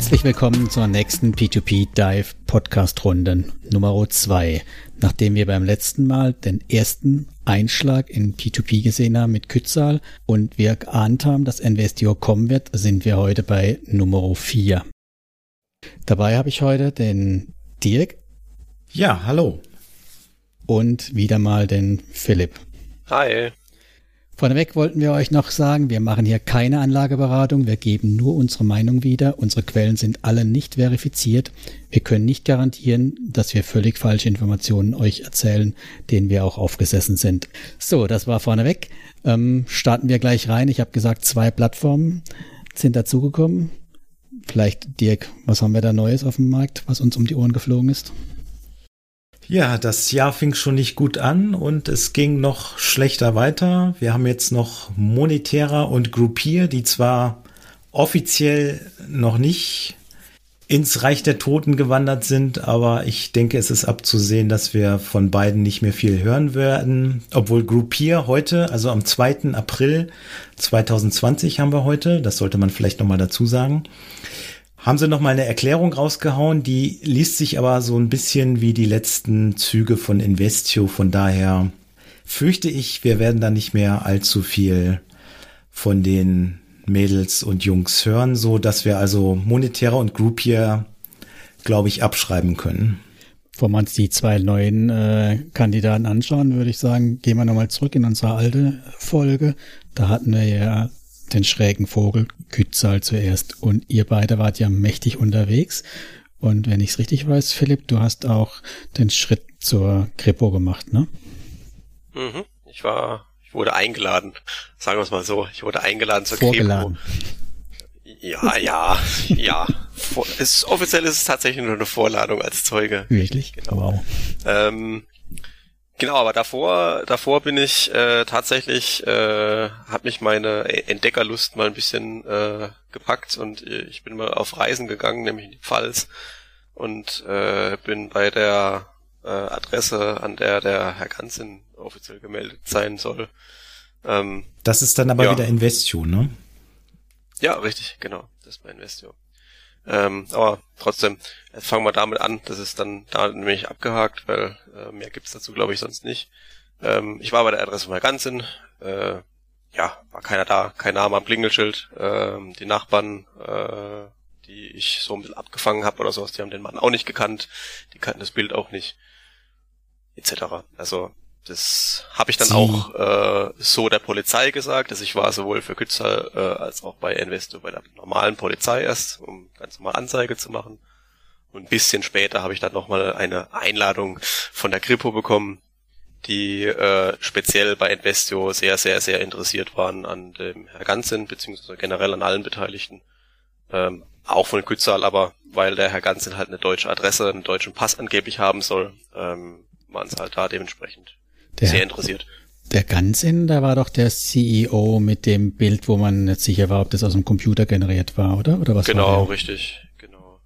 Herzlich willkommen zur nächsten P2P Dive Podcast Runde Nummer 2. Nachdem wir beim letzten Mal den ersten Einschlag in P2P gesehen haben mit Kützal und wir geahnt haben, dass Investio kommen wird, sind wir heute bei Nummer 4. Dabei habe ich heute den Dirk. Ja, hallo. Und wieder mal den Philipp. Hi. Vorneweg wollten wir euch noch sagen, wir machen hier keine Anlageberatung, wir geben nur unsere Meinung wieder. Unsere Quellen sind alle nicht verifiziert. Wir können nicht garantieren, dass wir völlig falsche Informationen euch erzählen, denen wir auch aufgesessen sind. So, das war vorneweg. Ähm, starten wir gleich rein. Ich habe gesagt, zwei Plattformen sind dazugekommen. Vielleicht, Dirk, was haben wir da Neues auf dem Markt, was uns um die Ohren geflogen ist? Ja, das Jahr fing schon nicht gut an und es ging noch schlechter weiter. Wir haben jetzt noch Monetärer und Groupier, die zwar offiziell noch nicht ins Reich der Toten gewandert sind, aber ich denke, es ist abzusehen, dass wir von beiden nicht mehr viel hören werden. Obwohl Groupier heute, also am 2. April 2020 haben wir heute, das sollte man vielleicht nochmal dazu sagen, haben sie noch mal eine Erklärung rausgehauen, die liest sich aber so ein bisschen wie die letzten Züge von Investio. Von daher fürchte ich, wir werden da nicht mehr allzu viel von den Mädels und Jungs hören, so dass wir also Monetäre und Groupier, glaube ich, abschreiben können. Bevor wir uns die zwei neuen äh, Kandidaten anschauen, würde ich sagen, gehen wir nochmal zurück in unsere alte Folge. Da hatten wir ja den schrägen Vogel Kützal zuerst. Und ihr beide wart ja mächtig unterwegs. Und wenn ich es richtig weiß, Philipp, du hast auch den Schritt zur Kripo gemacht, ne? Mhm. Ich war, ich wurde eingeladen. Sagen wir es mal so. Ich wurde eingeladen zur Vorgeladen. Kripo. Ja, ja, ja. Ist, offiziell ist es tatsächlich nur eine Vorladung als Zeuge. Wirklich? Genau. Wow. Ähm, Genau, aber davor, davor bin ich äh, tatsächlich, äh, hat mich meine Entdeckerlust mal ein bisschen äh, gepackt und äh, ich bin mal auf Reisen gegangen, nämlich in die Pfalz und äh, bin bei der äh, Adresse, an der der Herr Ganzin offiziell gemeldet sein soll. Ähm, das ist dann aber ja. wieder Investio, ne? Ja, richtig, genau. Das ist bei Investio. Ähm, aber trotzdem, jetzt fangen wir damit an. Das ist dann da nämlich abgehakt, weil äh, mehr gibt's dazu, glaube ich, sonst nicht. Ähm, ich war bei der Adresse von Herrn Ganzin. Äh, ja, war keiner da, kein Name am Klingelschild. Ähm, die Nachbarn, äh, die ich so ein bisschen abgefangen habe oder sowas, die haben den Mann auch nicht gekannt. Die kannten das Bild auch nicht. Etc. Also das habe ich dann Sie. auch äh, so der Polizei gesagt, dass ich war sowohl für Kützer äh, als auch bei Investo bei der normalen Polizei erst, um ganz normal Anzeige zu machen. Und ein bisschen später habe ich dann nochmal eine Einladung von der Kripo bekommen, die äh, speziell bei Investio sehr, sehr, sehr interessiert waren an dem Herr Ganzin, beziehungsweise generell an allen Beteiligten. Ähm, auch von Kützal, aber weil der Herr Ganzin halt eine deutsche Adresse, einen deutschen Pass angeblich haben soll, ähm, waren es halt da dementsprechend der, sehr interessiert. Der Ganzin, da war doch der CEO mit dem Bild, wo man nicht sicher war, ob das aus dem Computer generiert war, oder? Oder was Genau, richtig, genau.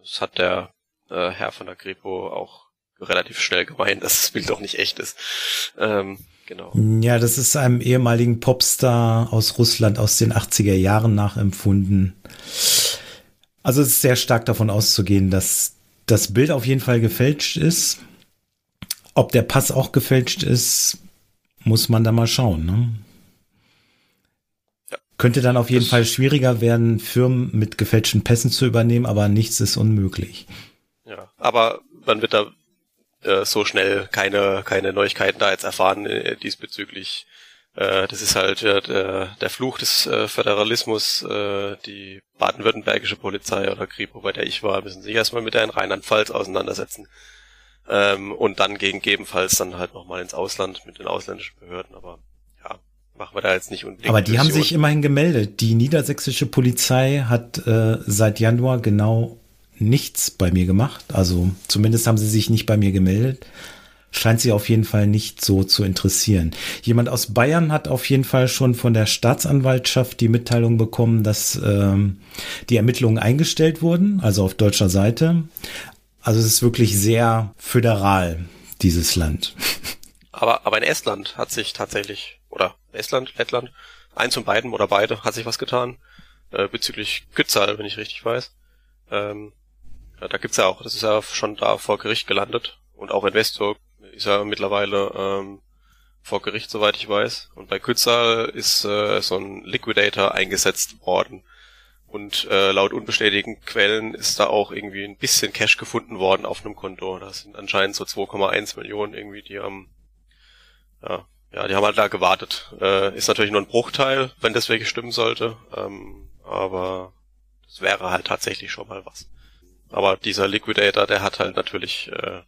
Das hat der äh, Herr von der Grepo auch relativ schnell gemeint, dass das Bild doch nicht echt ist. Ähm, genau. Ja, das ist einem ehemaligen Popstar aus Russland aus den 80er Jahren nachempfunden. Also es ist sehr stark davon auszugehen, dass das Bild auf jeden Fall gefälscht ist. Ob der Pass auch gefälscht ist, muss man da mal schauen. Ne? Ja. Könnte dann auf jeden das Fall schwieriger werden, Firmen mit gefälschten Pässen zu übernehmen, aber nichts ist unmöglich. Ja, aber man wird da äh, so schnell keine, keine Neuigkeiten da jetzt erfahren äh, diesbezüglich. Äh, das ist halt äh, der, Fluch des äh, Föderalismus. Äh, die baden-württembergische Polizei oder Kripo, bei der ich war, müssen sich erstmal mit der in Rheinland-Pfalz auseinandersetzen ähm, und dann gegebenenfalls dann halt nochmal ins Ausland mit den ausländischen Behörden, aber ja, machen wir da jetzt nicht unbedingt. Aber die Mission. haben sich immerhin gemeldet. Die niedersächsische Polizei hat äh, seit Januar genau nichts bei mir gemacht. Also zumindest haben sie sich nicht bei mir gemeldet. Scheint sie auf jeden Fall nicht so zu interessieren. Jemand aus Bayern hat auf jeden Fall schon von der Staatsanwaltschaft die Mitteilung bekommen, dass ähm, die Ermittlungen eingestellt wurden, also auf deutscher Seite. Also es ist wirklich sehr föderal, dieses Land. Aber, aber in Estland hat sich tatsächlich, oder Estland, Lettland, eins von beiden oder beide hat sich was getan. äh, bezüglich Kützal, wenn ich richtig weiß. Ähm, ja, da gibt's ja auch, das ist ja schon da vor Gericht gelandet und auch Investor ist ja mittlerweile ähm, vor Gericht, soweit ich weiß. Und bei Kützal ist äh, so ein Liquidator eingesetzt worden. Und äh, laut unbestätigten Quellen ist da auch irgendwie ein bisschen Cash gefunden worden auf einem Konto. Das sind anscheinend so 2,1 Millionen irgendwie, die haben, ja, ja, die haben halt da gewartet. Äh, ist natürlich nur ein Bruchteil, wenn das wirklich stimmen sollte. Ähm, aber das wäre halt tatsächlich schon mal was. Aber dieser Liquidator, der hat halt natürlich, äh,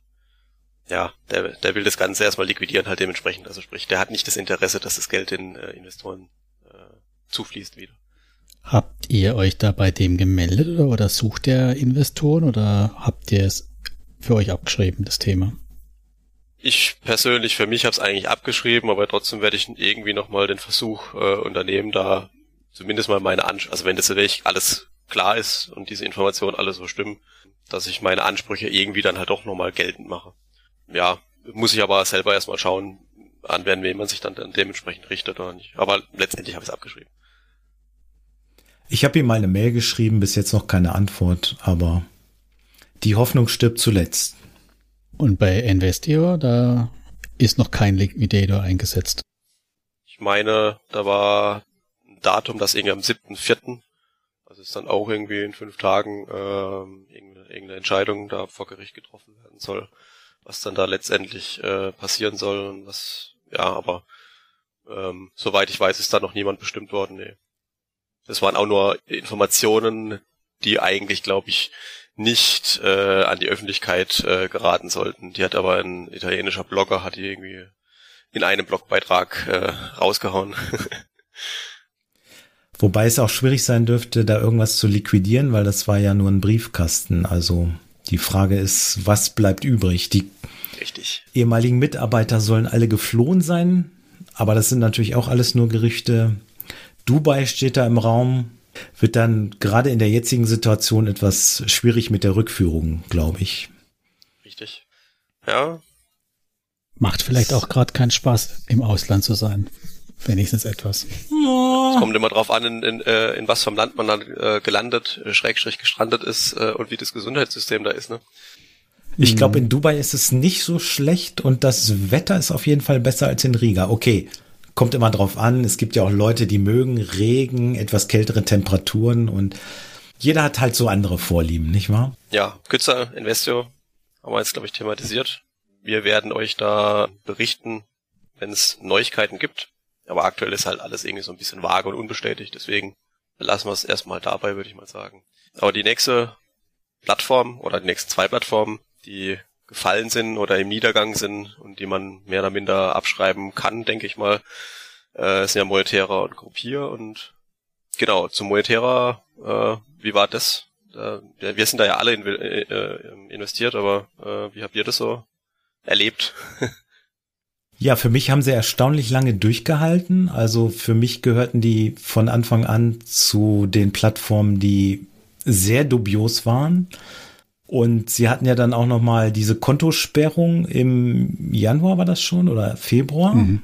ja, der, der will das Ganze erstmal liquidieren halt dementsprechend. Also sprich, der hat nicht das Interesse, dass das Geld den äh, Investoren äh, zufließt wieder. Habt ihr euch da bei dem gemeldet oder, oder sucht der Investoren oder habt ihr es für euch abgeschrieben, das Thema? Ich persönlich für mich habe es eigentlich abgeschrieben, aber trotzdem werde ich irgendwie nochmal den Versuch äh, unternehmen, da zumindest mal meine Ansprüche, also wenn das wirklich alles klar ist und diese Informationen alle so stimmen, dass ich meine Ansprüche irgendwie dann halt doch nochmal geltend mache. Ja, muss ich aber selber erstmal schauen, an wen man sich dann, dann dementsprechend richtet oder nicht. Aber letztendlich habe ich es abgeschrieben. Ich habe ihm mal eine Mail geschrieben, bis jetzt noch keine Antwort, aber die Hoffnung stirbt zuletzt. Und bei Investio, da ist noch kein Liquidator eingesetzt. Ich meine, da war ein Datum, das irgendwie am 7.4. Also ist dann auch irgendwie in fünf Tagen äh, irgendeine Entscheidung da vor Gericht getroffen werden soll, was dann da letztendlich äh, passieren soll und was, ja, aber ähm, soweit ich weiß, ist da noch niemand bestimmt worden, nee. Das waren auch nur Informationen, die eigentlich, glaube ich, nicht äh, an die Öffentlichkeit äh, geraten sollten. Die hat aber ein italienischer Blogger, hat die irgendwie in einem Blogbeitrag äh, rausgehauen. Wobei es auch schwierig sein dürfte, da irgendwas zu liquidieren, weil das war ja nur ein Briefkasten. Also die Frage ist, was bleibt übrig? Die Richtig. ehemaligen Mitarbeiter sollen alle geflohen sein, aber das sind natürlich auch alles nur Gerüchte. Dubai steht da im Raum, wird dann gerade in der jetzigen Situation etwas schwierig mit der Rückführung, glaube ich. Richtig. Ja. Macht vielleicht auch gerade keinen Spaß, im Ausland zu sein. Wenigstens etwas. Es kommt immer drauf an, in, in, äh, in was vom Land man dann äh, gelandet, äh, schrägstrich gestrandet ist äh, und wie das Gesundheitssystem da ist, ne? Ich glaube, in Dubai ist es nicht so schlecht und das Wetter ist auf jeden Fall besser als in Riga. Okay, kommt immer drauf an. Es gibt ja auch Leute, die mögen Regen, etwas kältere Temperaturen und jeder hat halt so andere Vorlieben, nicht wahr? Ja, Kürzer, Investio, haben wir jetzt, glaube ich, thematisiert. Wir werden euch da berichten, wenn es Neuigkeiten gibt. Aber aktuell ist halt alles irgendwie so ein bisschen vage und unbestätigt, deswegen lassen wir es erstmal dabei, würde ich mal sagen. Aber die nächste Plattform oder die nächsten zwei Plattformen, die gefallen sind oder im Niedergang sind und die man mehr oder minder abschreiben kann, denke ich mal, äh, sind ja Moetera und Gruppier und genau, zu Moetera, äh, wie war das? Äh, wir sind da ja alle in, äh, investiert, aber äh, wie habt ihr das so erlebt? ja, für mich haben sie erstaunlich lange durchgehalten. Also für mich gehörten die von Anfang an zu den Plattformen, die sehr dubios waren. Und sie hatten ja dann auch noch mal diese Kontosperrung im Januar war das schon oder Februar mhm.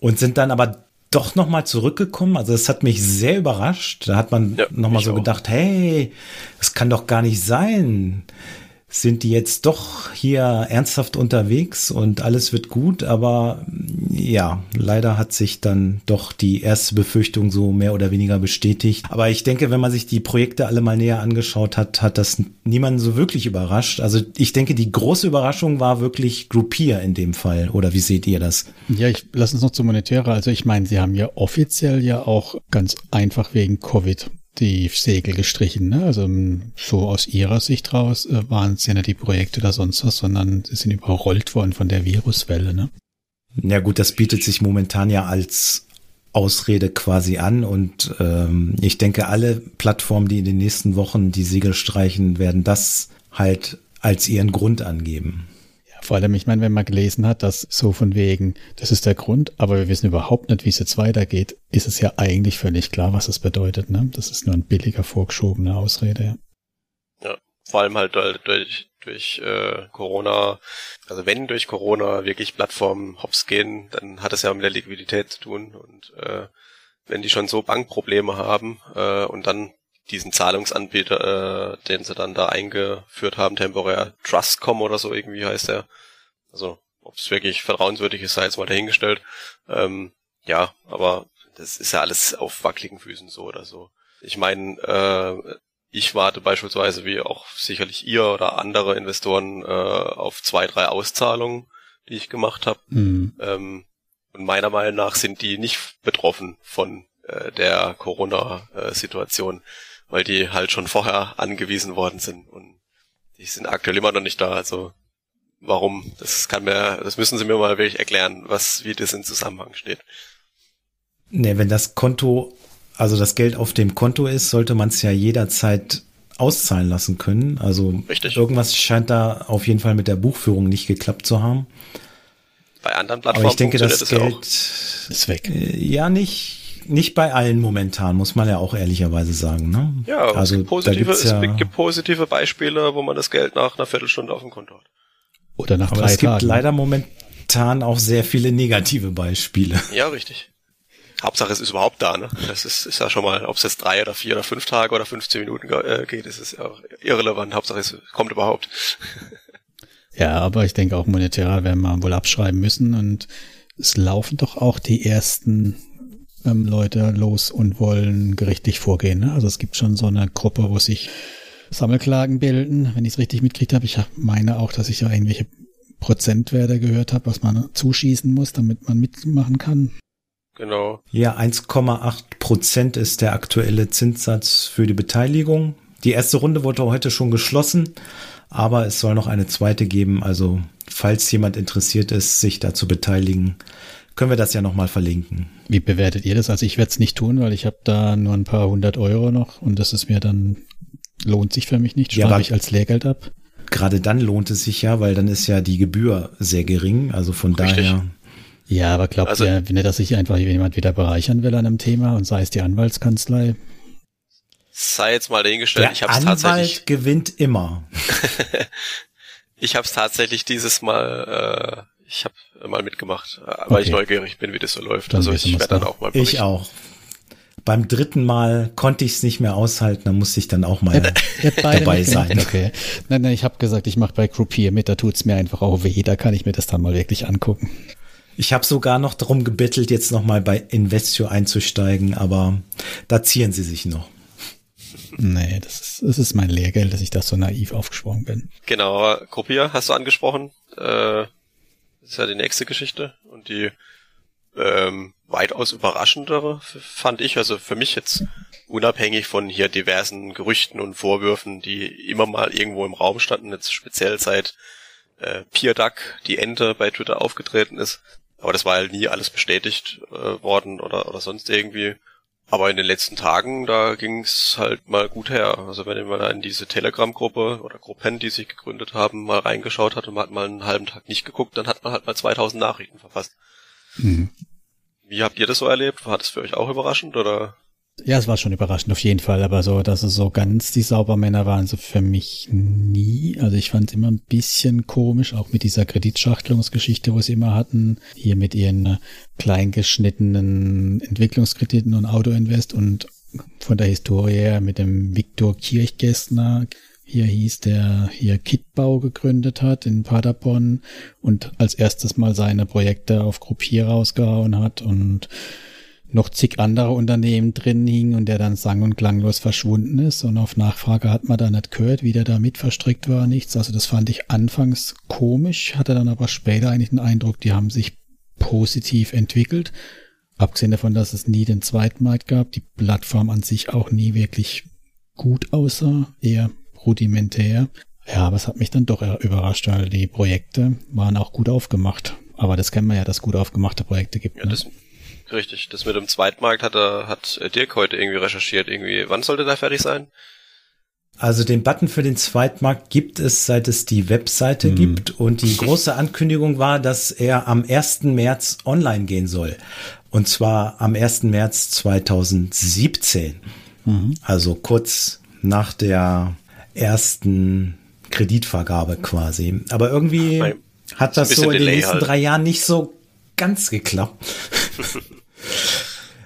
und sind dann aber doch noch mal zurückgekommen. Also das hat mich sehr überrascht. Da hat man ja, noch mal so auch. gedacht, hey, es kann doch gar nicht sein sind die jetzt doch hier ernsthaft unterwegs und alles wird gut, aber ja, leider hat sich dann doch die erste Befürchtung so mehr oder weniger bestätigt. Aber ich denke, wenn man sich die Projekte alle mal näher angeschaut hat, hat das niemanden so wirklich überrascht. Also ich denke, die große Überraschung war wirklich Groupier in dem Fall. Oder wie seht ihr das? Ja, ich lasse uns noch zu Monetäre. Also ich meine, sie haben ja offiziell ja auch ganz einfach wegen Covid die Segel gestrichen. Ne? Also ähm, so aus ihrer Sicht raus äh, waren es ja nicht die Projekte oder sonst was, sondern sie sind überrollt worden von der Viruswelle. Ne? Ja gut, das bietet sich momentan ja als Ausrede quasi an und ähm, ich denke, alle Plattformen, die in den nächsten Wochen die Segel streichen, werden das halt als ihren Grund angeben. Vor allem, ich meine, wenn man gelesen hat, dass so von wegen, das ist der Grund, aber wir wissen überhaupt nicht, wie es jetzt weitergeht, ist es ja eigentlich völlig klar, was es bedeutet. Ne? Das ist nur ein billiger, vorgeschobener Ausrede. Ja, ja vor allem halt durch, durch äh, Corona, also wenn durch Corona wirklich Plattformen hops gehen, dann hat es ja mit der Liquidität zu tun und äh, wenn die schon so Bankprobleme haben äh, und dann diesen Zahlungsanbieter, äh, den sie dann da eingeführt haben, temporär Trustcom oder so irgendwie heißt der. Also ob es wirklich vertrauenswürdig ist, sei jetzt mal dahingestellt. Ähm, ja, aber das ist ja alles auf wackeligen Füßen so oder so. Ich meine, äh, ich warte beispielsweise, wie auch sicherlich ihr oder andere Investoren, äh, auf zwei, drei Auszahlungen, die ich gemacht habe. Mhm. Ähm, und meiner Meinung nach sind die nicht betroffen von äh, der Corona-Situation, weil die halt schon vorher angewiesen worden sind und die sind aktuell immer noch nicht da. Also warum? Das kann mir, das müssen Sie mir mal wirklich erklären, was wie das in Zusammenhang steht. Nee, wenn das Konto, also das Geld auf dem Konto ist, sollte man es ja jederzeit auszahlen lassen können. Also Richtig. irgendwas scheint da auf jeden Fall mit der Buchführung nicht geklappt zu haben. Bei anderen Plattformen Aber ich denke, das, das Geld ist weg. Äh, ja, nicht, nicht bei allen momentan, muss man ja auch ehrlicherweise sagen. Ne? Ja, also, es, gibt positive, es ja gibt positive Beispiele, wo man das Geld nach einer Viertelstunde auf dem Konto hat. Oder nach Aber drei es gibt Tagen. leider momentan auch sehr viele negative Beispiele. Ja, richtig. Hauptsache es ist überhaupt da, ne? Das ist, ist ja schon mal, ob es jetzt drei oder vier oder fünf Tage oder 15 Minuten äh, geht, ist es ja irrelevant. Hauptsache es kommt überhaupt. Ja, aber ich denke auch monetär werden wir wohl abschreiben müssen und es laufen doch auch die ersten ähm, Leute los und wollen gerichtlich vorgehen. Ne? Also es gibt schon so eine Gruppe, wo sich Sammelklagen bilden, wenn ich es richtig mitkriegt habe. Ich meine auch, dass ich ja irgendwelche Prozentwerte gehört habe, was man zuschießen muss, damit man mitmachen kann. Genau. Ja, 1,8 Prozent ist der aktuelle Zinssatz für die Beteiligung. Die erste Runde wurde heute schon geschlossen, aber es soll noch eine zweite geben. Also, falls jemand interessiert ist, sich da zu beteiligen, können wir das ja nochmal verlinken. Wie bewertet ihr das? Also ich werde es nicht tun, weil ich habe da nur ein paar hundert Euro noch und das ist mir dann lohnt sich für mich nicht, schreibe ja, ich als Lehrgeld ab. Gerade dann lohnt es sich ja, weil dann ist ja die Gebühr sehr gering. Also von Richtig. daher. Ja, aber glaubt also, ihr, wenn er das sich einfach jemand wieder bereichern will an einem Thema und sei es die Anwaltskanzlei? Sei jetzt mal dahingestellt, der ich habe tatsächlich gewinnt immer. ich habe es tatsächlich dieses Mal, äh, ich habe mal mitgemacht, äh, weil okay. ich neugierig bin, wie das so läuft. Dann also ich werde dann auch mal berichten. Ich auch beim dritten Mal konnte ich es nicht mehr aushalten, da musste ich dann auch mal dabei sein. Okay. Nein, nein, ich habe gesagt, ich mache bei Groupier mit, da tut's mir einfach auch weh, da kann ich mir das dann mal wirklich angucken. Ich habe sogar noch darum gebettelt, jetzt nochmal bei Investio einzusteigen, aber da ziehen sie sich noch. Nee, das ist, das ist mein Lehrgeld, dass ich da so naiv aufgesprungen bin. Genau, Groupier hast du angesprochen. Äh, das ist ja die nächste Geschichte und die ähm, weitaus überraschendere, fand ich. Also für mich jetzt unabhängig von hier diversen Gerüchten und Vorwürfen, die immer mal irgendwo im Raum standen, jetzt speziell seit äh, Pierre Duck, die Ente bei Twitter aufgetreten ist. Aber das war halt nie alles bestätigt äh, worden oder, oder sonst irgendwie. Aber in den letzten Tagen, da ging's halt mal gut her. Also wenn man da in diese Telegram-Gruppe oder Gruppen, die sich gegründet haben, mal reingeschaut hat und man hat mal einen halben Tag nicht geguckt, dann hat man halt mal 2000 Nachrichten verfasst. Mhm. Wie habt ihr das so erlebt? War das für euch auch überraschend oder? Ja, es war schon überraschend auf jeden Fall, aber so, dass es so ganz die Saubermänner waren, so für mich nie. Also ich fand es immer ein bisschen komisch, auch mit dieser Kreditschachtelungsgeschichte, wo sie immer hatten, hier mit ihren äh, kleingeschnittenen Entwicklungskrediten und Autoinvest und von der Historie her mit dem Viktor Kirchgästner hier hieß, der hier Kitbau gegründet hat in Paderborn und als erstes mal seine Projekte auf Gruppier rausgehauen hat und noch zig andere Unternehmen drin hingen und der dann sang- und klanglos verschwunden ist. Und auf Nachfrage hat man da nicht gehört, wie der da mit verstrickt war, nichts. Also das fand ich anfangs komisch, hatte dann aber später eigentlich den Eindruck, die haben sich positiv entwickelt. Abgesehen davon, dass es nie den Zweitmarkt gab, die Plattform an sich auch nie wirklich gut aussah, eher rudimentär. Ja, aber es hat mich dann doch überrascht, weil die Projekte waren auch gut aufgemacht. Aber das kennen wir ja, dass gut aufgemachte Projekte gibt. Ja, ne? das, richtig. Das mit dem Zweitmarkt hat, er, hat Dirk heute irgendwie recherchiert. Irgendwie, wann sollte der fertig sein? Also den Button für den Zweitmarkt gibt es, seit es die Webseite mhm. gibt. Und die große Ankündigung war, dass er am 1. März online gehen soll. Und zwar am 1. März 2017. Mhm. Also kurz nach der ersten Kreditvergabe quasi. Aber irgendwie hat das so in den nächsten halt. drei Jahren nicht so ganz geklappt.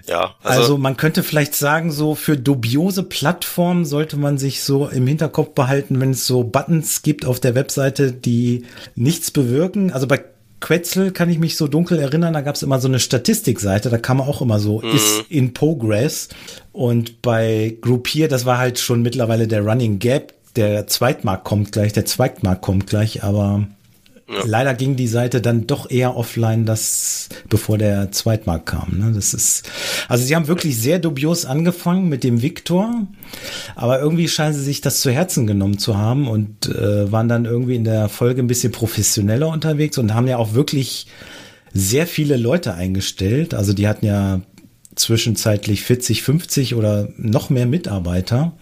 Ja, also, also, man könnte vielleicht sagen, so für dubiose Plattformen sollte man sich so im Hinterkopf behalten, wenn es so Buttons gibt auf der Webseite, die nichts bewirken. Also bei Quetzal kann ich mich so dunkel erinnern, da gab es immer so eine Statistikseite, da kam auch immer so, mhm. ist in progress. Und bei Groupier, das war halt schon mittlerweile der Running Gap. Der Zweitmarkt kommt gleich, der Zweitmarkt kommt gleich, aber ja. Leider ging die Seite dann doch eher offline, das, bevor der Zweitmarkt kam. Ne? Das ist, also sie haben wirklich sehr dubios angefangen mit dem Victor, aber irgendwie scheinen sie sich das zu Herzen genommen zu haben und äh, waren dann irgendwie in der Folge ein bisschen professioneller unterwegs und haben ja auch wirklich sehr viele Leute eingestellt. Also die hatten ja zwischenzeitlich 40, 50 oder noch mehr Mitarbeiter.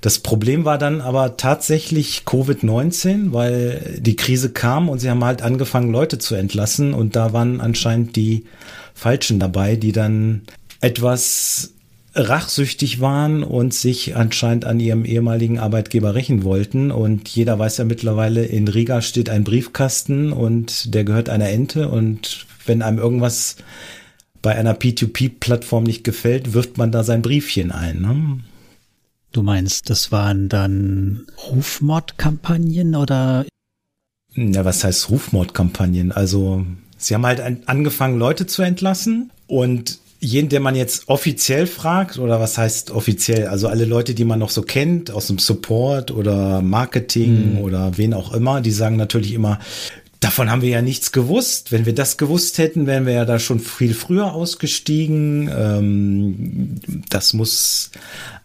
Das Problem war dann aber tatsächlich Covid-19, weil die Krise kam und sie haben halt angefangen, Leute zu entlassen und da waren anscheinend die Falschen dabei, die dann etwas rachsüchtig waren und sich anscheinend an ihrem ehemaligen Arbeitgeber rächen wollten. Und jeder weiß ja mittlerweile, in Riga steht ein Briefkasten und der gehört einer Ente. Und wenn einem irgendwas bei einer P2P-Plattform nicht gefällt, wirft man da sein Briefchen ein. Ne? Du meinst, das waren dann Rufmordkampagnen oder? Ja, was heißt Rufmordkampagnen? Also, sie haben halt angefangen, Leute zu entlassen und jeden, der man jetzt offiziell fragt, oder was heißt offiziell? Also alle Leute, die man noch so kennt, aus dem Support oder Marketing mhm. oder wen auch immer, die sagen natürlich immer, Davon haben wir ja nichts gewusst. Wenn wir das gewusst hätten, wären wir ja da schon viel früher ausgestiegen. Ähm, das muss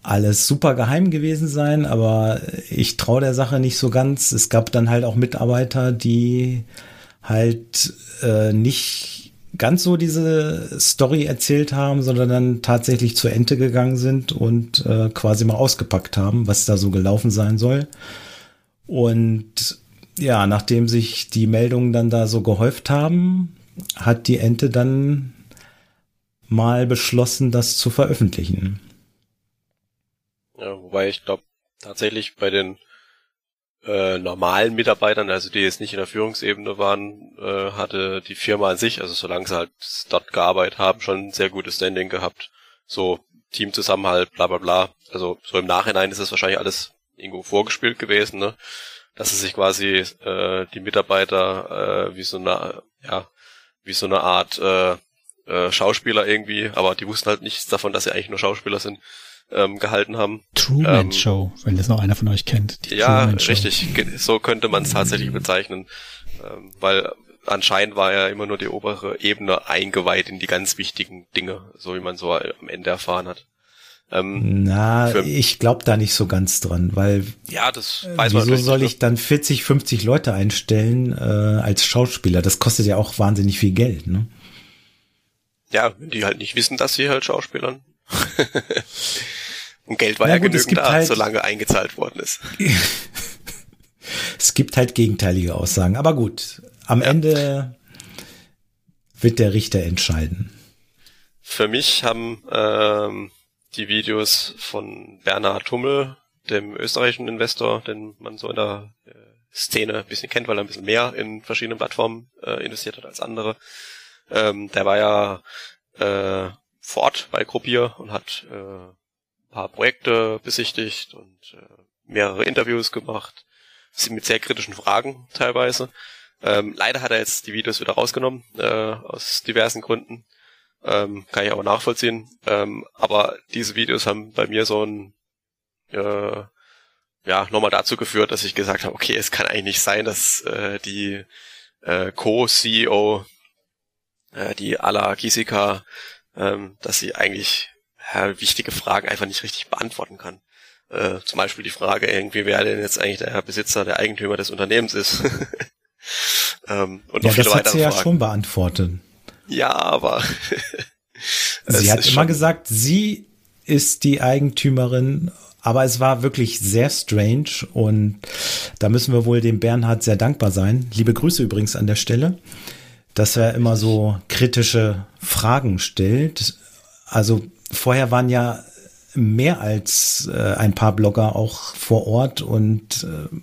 alles super geheim gewesen sein, aber ich traue der Sache nicht so ganz. Es gab dann halt auch Mitarbeiter, die halt äh, nicht ganz so diese Story erzählt haben, sondern dann tatsächlich zur Ente gegangen sind und äh, quasi mal ausgepackt haben, was da so gelaufen sein soll. Und ja, nachdem sich die Meldungen dann da so gehäuft haben, hat die Ente dann mal beschlossen, das zu veröffentlichen. Ja, wobei ich glaube, tatsächlich bei den äh, normalen Mitarbeitern, also die jetzt nicht in der Führungsebene waren, äh, hatte die Firma an sich, also solange sie halt dort gearbeitet haben, schon ein sehr gutes Standing gehabt. So Teamzusammenhalt, bla bla bla. Also so im Nachhinein ist es wahrscheinlich alles irgendwo vorgespielt gewesen, ne? Dass es sich quasi äh, die Mitarbeiter äh, wie so eine, ja, wie so eine Art äh, äh, Schauspieler irgendwie, aber die wussten halt nichts davon, dass sie eigentlich nur Schauspieler sind, ähm, gehalten haben. Truman ähm, Show, wenn das noch einer von euch kennt. ja, richtig. So könnte man es tatsächlich bezeichnen, ähm, weil anscheinend war ja immer nur die obere Ebene eingeweiht in die ganz wichtigen Dinge, so wie man so am Ende erfahren hat. Ähm, Na, ich glaube da nicht so ganz dran, weil ja, das weiß man wieso soll nicht, ich dann 40, 50 Leute einstellen äh, als Schauspieler? Das kostet ja auch wahnsinnig viel Geld, ne? Ja, wenn die halt nicht wissen, dass sie halt Schauspielern. Und Geld war ja, ja gut, genügend da, halt, solange eingezahlt worden ist. es gibt halt gegenteilige Aussagen, aber gut, am ja. Ende wird der Richter entscheiden. Für mich haben ähm, die Videos von Bernhard Hummel, dem österreichischen Investor, den man so in der äh, Szene ein bisschen kennt, weil er ein bisschen mehr in verschiedenen Plattformen äh, investiert hat als andere. Ähm, der war ja äh, vor bei Gruppier und hat äh, ein paar Projekte besichtigt und äh, mehrere Interviews gemacht, mit sehr kritischen Fragen teilweise. Ähm, leider hat er jetzt die Videos wieder rausgenommen, äh, aus diversen Gründen. Ähm, kann ich aber nachvollziehen. Ähm, aber diese Videos haben bei mir so ein, äh, ja, nochmal dazu geführt, dass ich gesagt habe, okay, es kann eigentlich nicht sein, dass äh, die äh, Co-CEO, äh, die Ala Gisika, ähm, dass sie eigentlich ja, wichtige Fragen einfach nicht richtig beantworten kann. Äh, zum Beispiel die Frage irgendwie, wer denn jetzt eigentlich der Besitzer, der Eigentümer des Unternehmens ist. ähm, und ja, noch viele das hat sie ja schon beantwortet. Ja, aber. sie hat immer gesagt, sie ist die Eigentümerin, aber es war wirklich sehr strange und da müssen wir wohl dem Bernhard sehr dankbar sein. Liebe Grüße übrigens an der Stelle, dass er immer so kritische Fragen stellt. Also vorher waren ja mehr als äh, ein paar Blogger auch vor Ort und äh,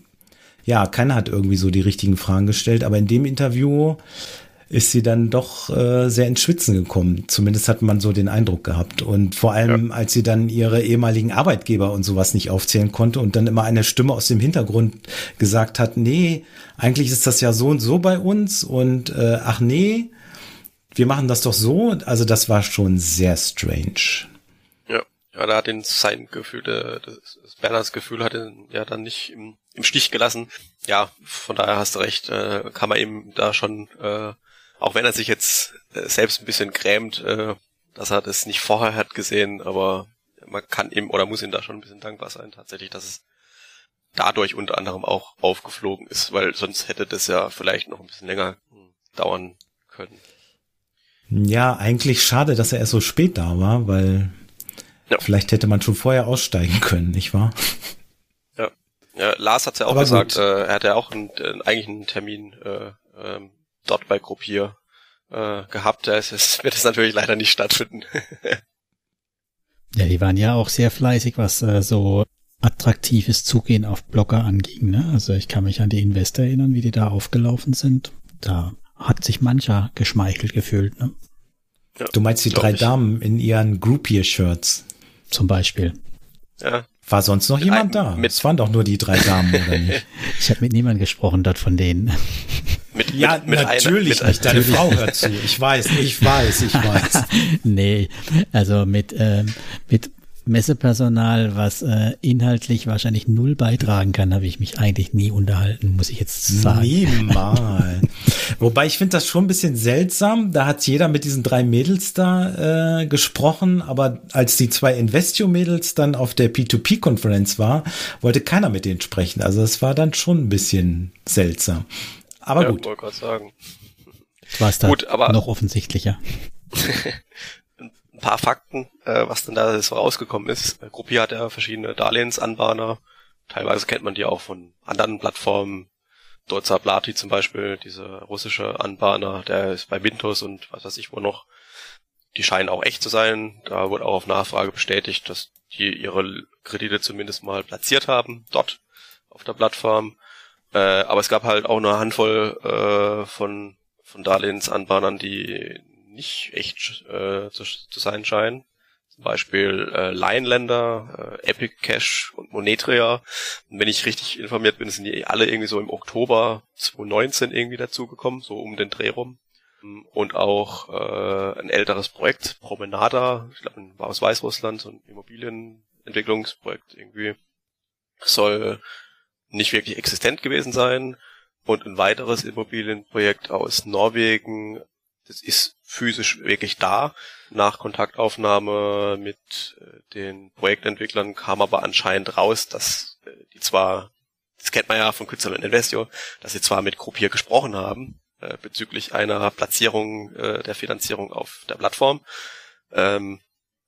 ja, keiner hat irgendwie so die richtigen Fragen gestellt, aber in dem Interview ist sie dann doch äh, sehr ins Schwitzen gekommen. Zumindest hat man so den Eindruck gehabt. Und vor allem, ja. als sie dann ihre ehemaligen Arbeitgeber und sowas nicht aufzählen konnte und dann immer eine Stimme aus dem Hintergrund gesagt hat, nee, eigentlich ist das ja so und so bei uns und äh, ach nee, wir machen das doch so. Also das war schon sehr strange. Ja, ja, da hat ihn sein Gefühl, das, Bernhards Gefühl hat ihn ja dann nicht im, im Stich gelassen. Ja, von daher hast du recht, äh, kann man ihm da schon, äh, auch wenn er sich jetzt äh, selbst ein bisschen grämt, äh, dass er das nicht vorher hat gesehen, aber man kann ihm oder muss ihm da schon ein bisschen dankbar sein, tatsächlich, dass es dadurch unter anderem auch aufgeflogen ist, weil sonst hätte das ja vielleicht noch ein bisschen länger dauern können. Ja, eigentlich schade, dass er erst so spät da war, weil ja. vielleicht hätte man schon vorher aussteigen können, nicht wahr? Ja, ja Lars hat ja auch Aber gesagt, äh, er hatte ja auch einen, äh, eigentlich einen Termin äh, ähm, dort bei Gruppier äh, gehabt. Es, es wird es natürlich leider nicht stattfinden. ja, die waren ja auch sehr fleißig, was äh, so attraktives Zugehen auf Blogger anging. Ne? Also ich kann mich an die Investor erinnern, wie die da aufgelaufen sind. Da hat sich mancher geschmeichelt gefühlt. Ne? Ja, du meinst die drei ich. Damen in ihren Groupier-Shirts? Zum Beispiel. Ja. War sonst noch mit jemand ein, da? Mit es waren doch nur die drei Damen, oder nicht? Ich habe mit niemandem gesprochen dort von denen. Mit, ja, mit, natürlich einer, nicht. Deine Frau hört zu. Ich weiß, ich weiß, ich weiß. nee, also mit, ähm, mit Messepersonal, was äh, inhaltlich wahrscheinlich null beitragen kann, habe ich mich eigentlich nie unterhalten, muss ich jetzt sagen. Niemals. Wobei ich finde das schon ein bisschen seltsam. Da hat jeder mit diesen drei Mädels da äh, gesprochen, aber als die zwei Investio-Mädels dann auf der P2P-Konferenz war, wollte keiner mit denen sprechen. Also es war dann schon ein bisschen seltsam. Aber ja, gut. Wollte gerade sagen. War es da gut, aber noch offensichtlicher. ein paar Fakten, äh, was denn da so rausgekommen ist. Äh, Gruppi hat ja verschiedene Darlehensanbahner. Teilweise kennt man die auch von anderen Plattformen. Dolza Plati zum Beispiel, diese russische Anbahner, der ist bei Windows und was weiß ich wo noch. Die scheinen auch echt zu sein. Da wurde auch auf Nachfrage bestätigt, dass die ihre Kredite zumindest mal platziert haben, dort auf der Plattform. Äh, aber es gab halt auch eine Handvoll äh, von, von Darlehensanbahnern, die nicht echt äh, zu, zu sein scheinen. Zum Beispiel äh, Lionländer, äh, Epic Cash und Monetria. Und wenn ich richtig informiert bin, sind die alle irgendwie so im Oktober 2019 irgendwie dazugekommen, so um den Dreh rum. Und auch äh, ein älteres Projekt, Promenada, ich glaube, war aus Weißrussland, so ein Immobilienentwicklungsprojekt irgendwie, soll nicht wirklich existent gewesen sein. Und ein weiteres Immobilienprojekt aus Norwegen das ist physisch wirklich da. Nach Kontaktaufnahme mit äh, den Projektentwicklern kam aber anscheinend raus, dass äh, die zwar, das kennt man ja von Künstler und Investio, dass sie zwar mit Gruppier gesprochen haben, äh, bezüglich einer Platzierung der Finanzierung auf der Plattform, ähm,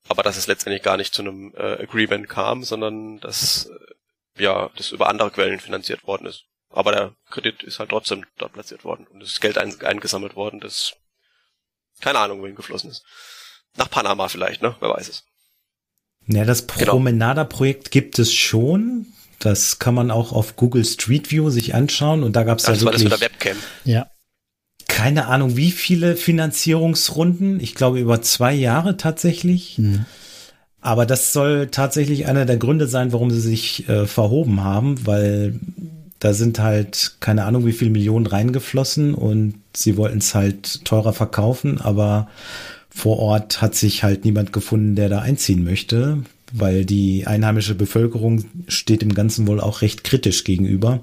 aber dass es letztendlich gar nicht zu einem Agreement kam, sondern dass ja das über andere Quellen finanziert worden ist. Aber der Kredit ist halt trotzdem dort platziert worden und es ist Geld eingesammelt worden, das keine Ahnung, wohin geflossen ist. Nach Panama vielleicht, ne? Wer weiß es. Ja, das genau. Promenada-Projekt gibt es schon. Das kann man auch auf Google Street View sich anschauen und da gab es ja, ja wirklich. War das mit der Webcam. Ja. Keine Ahnung, wie viele Finanzierungsrunden. Ich glaube über zwei Jahre tatsächlich. Mhm. Aber das soll tatsächlich einer der Gründe sein, warum sie sich äh, verhoben haben, weil da sind halt keine Ahnung, wie viele Millionen reingeflossen und sie wollten es halt teurer verkaufen, aber vor Ort hat sich halt niemand gefunden, der da einziehen möchte, weil die einheimische Bevölkerung steht im Ganzen wohl auch recht kritisch gegenüber.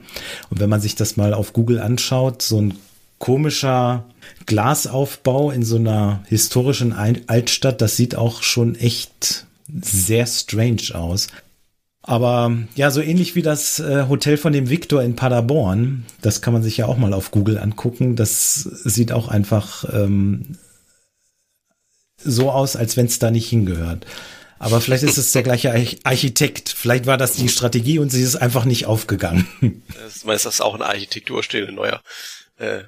Und wenn man sich das mal auf Google anschaut, so ein komischer Glasaufbau in so einer historischen Altstadt, das sieht auch schon echt sehr strange aus. Aber ja, so ähnlich wie das äh, Hotel von dem Victor in Paderborn, das kann man sich ja auch mal auf Google angucken. Das sieht auch einfach ähm, so aus, als wenn es da nicht hingehört. Aber vielleicht ist es der gleiche Architekt. Vielleicht war das die Strategie und sie ist einfach nicht aufgegangen. Das ist das auch ein Architekturstil, ein neuer äh, äh,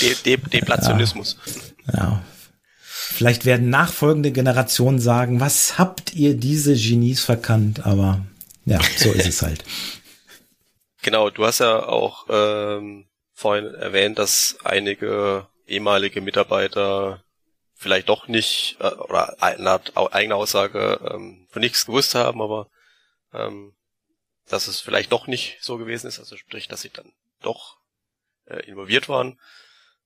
De De Deplationismus. Ja. ja. Vielleicht werden nachfolgende Generationen sagen, was habt ihr diese Genies verkannt? Aber ja, so ist es halt. Genau, du hast ja auch ähm, vorhin erwähnt, dass einige ehemalige Mitarbeiter vielleicht doch nicht äh, oder laut eigener Aussage ähm, von nichts gewusst haben, aber ähm, dass es vielleicht doch nicht so gewesen ist, also sprich, dass sie dann doch äh, involviert waren.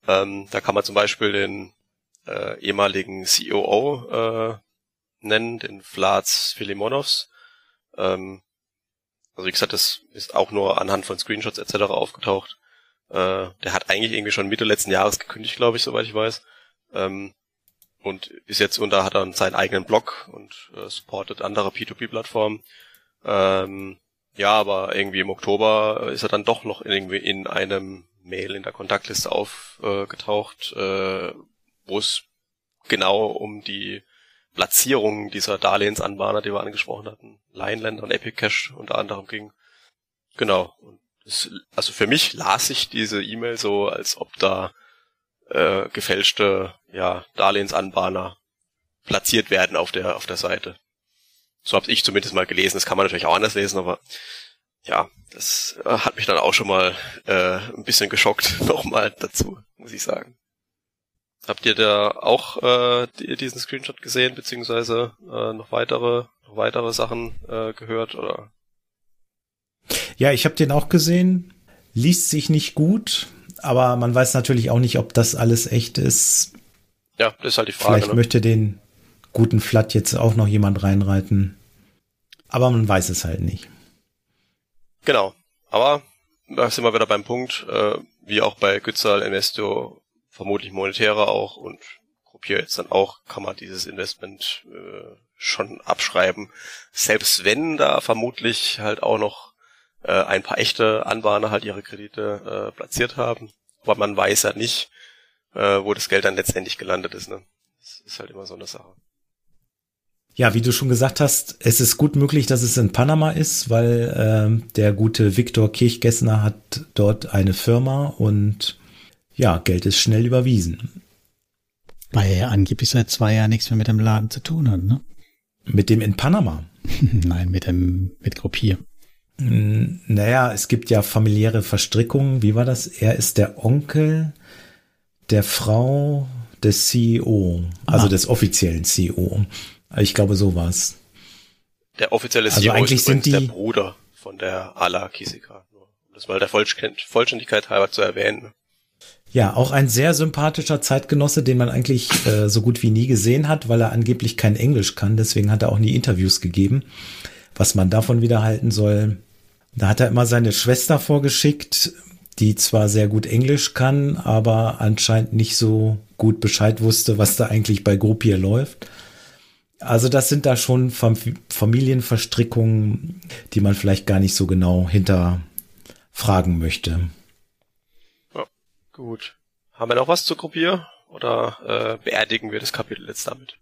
Ähm, da kann man zum Beispiel den äh, ehemaligen COO äh, nennen, den Vlads Filimonovs. Ähm, also wie gesagt, das ist auch nur anhand von Screenshots etc. aufgetaucht. Äh, der hat eigentlich irgendwie schon Mitte letzten Jahres gekündigt, glaube ich, soweit ich weiß. Ähm, und ist jetzt unter, hat dann seinen eigenen Blog und äh, supportet andere P2P-Plattformen. Ähm, ja, aber irgendwie im Oktober ist er dann doch noch irgendwie in einem Mail in der Kontaktliste aufgetaucht, äh, wo es genau um die Platzierung dieser Darlehensanbahner, die wir angesprochen hatten, Lionländer und Epic Cash unter anderem ging. Genau. Das, also für mich las ich diese E-Mail so, als ob da äh, gefälschte ja, Darlehensanbahner platziert werden auf der auf der Seite. So habe ich zumindest mal gelesen. Das kann man natürlich auch anders lesen, aber ja, das äh, hat mich dann auch schon mal äh, ein bisschen geschockt nochmal dazu, muss ich sagen. Habt ihr da auch äh, diesen Screenshot gesehen, beziehungsweise äh, noch weitere, noch weitere Sachen äh, gehört oder? Ja, ich habe den auch gesehen. Liest sich nicht gut, aber man weiß natürlich auch nicht, ob das alles echt ist. Ja, das ist halt die Frage. Vielleicht ne? möchte den guten Flat jetzt auch noch jemand reinreiten. Aber man weiß es halt nicht. Genau. Aber da sind wir wieder beim Punkt, äh, wie auch bei Gützal, Investo, vermutlich monetärer auch und Gruppier jetzt dann auch, kann man dieses Investment äh, schon abschreiben. Selbst wenn da vermutlich halt auch noch äh, ein paar echte Anbahner halt ihre Kredite äh, platziert haben. Aber man weiß ja nicht, äh, wo das Geld dann letztendlich gelandet ist. Ne? Das ist halt immer so eine Sache. Ja, wie du schon gesagt hast, es ist gut möglich, dass es in Panama ist, weil äh, der gute Viktor Kirchgessner hat dort eine Firma und ja, Geld ist schnell überwiesen. Weil er ja angeblich seit zwei Jahren nichts mehr mit dem Laden zu tun hat, ne? Mit dem in Panama? Nein, mit dem, mit Gruppier. Naja, es gibt ja familiäre Verstrickungen. Wie war das? Er ist der Onkel der Frau des CEO, also ah. des offiziellen CEO. Ich glaube, so war's. Der offizielle CEO also eigentlich ist sind die, der Bruder von der Ala Kisika. Um das mal der Vollständigkeit halber zu erwähnen. Ja, auch ein sehr sympathischer Zeitgenosse, den man eigentlich äh, so gut wie nie gesehen hat, weil er angeblich kein Englisch kann. Deswegen hat er auch nie Interviews gegeben. Was man davon wieder halten soll, da hat er immer seine Schwester vorgeschickt, die zwar sehr gut Englisch kann, aber anscheinend nicht so gut Bescheid wusste, was da eigentlich bei Gruppier läuft. Also das sind da schon Familienverstrickungen, die man vielleicht gar nicht so genau hinterfragen möchte. Gut. Haben wir noch was zu Gruppier oder äh, beerdigen wir das Kapitel jetzt damit?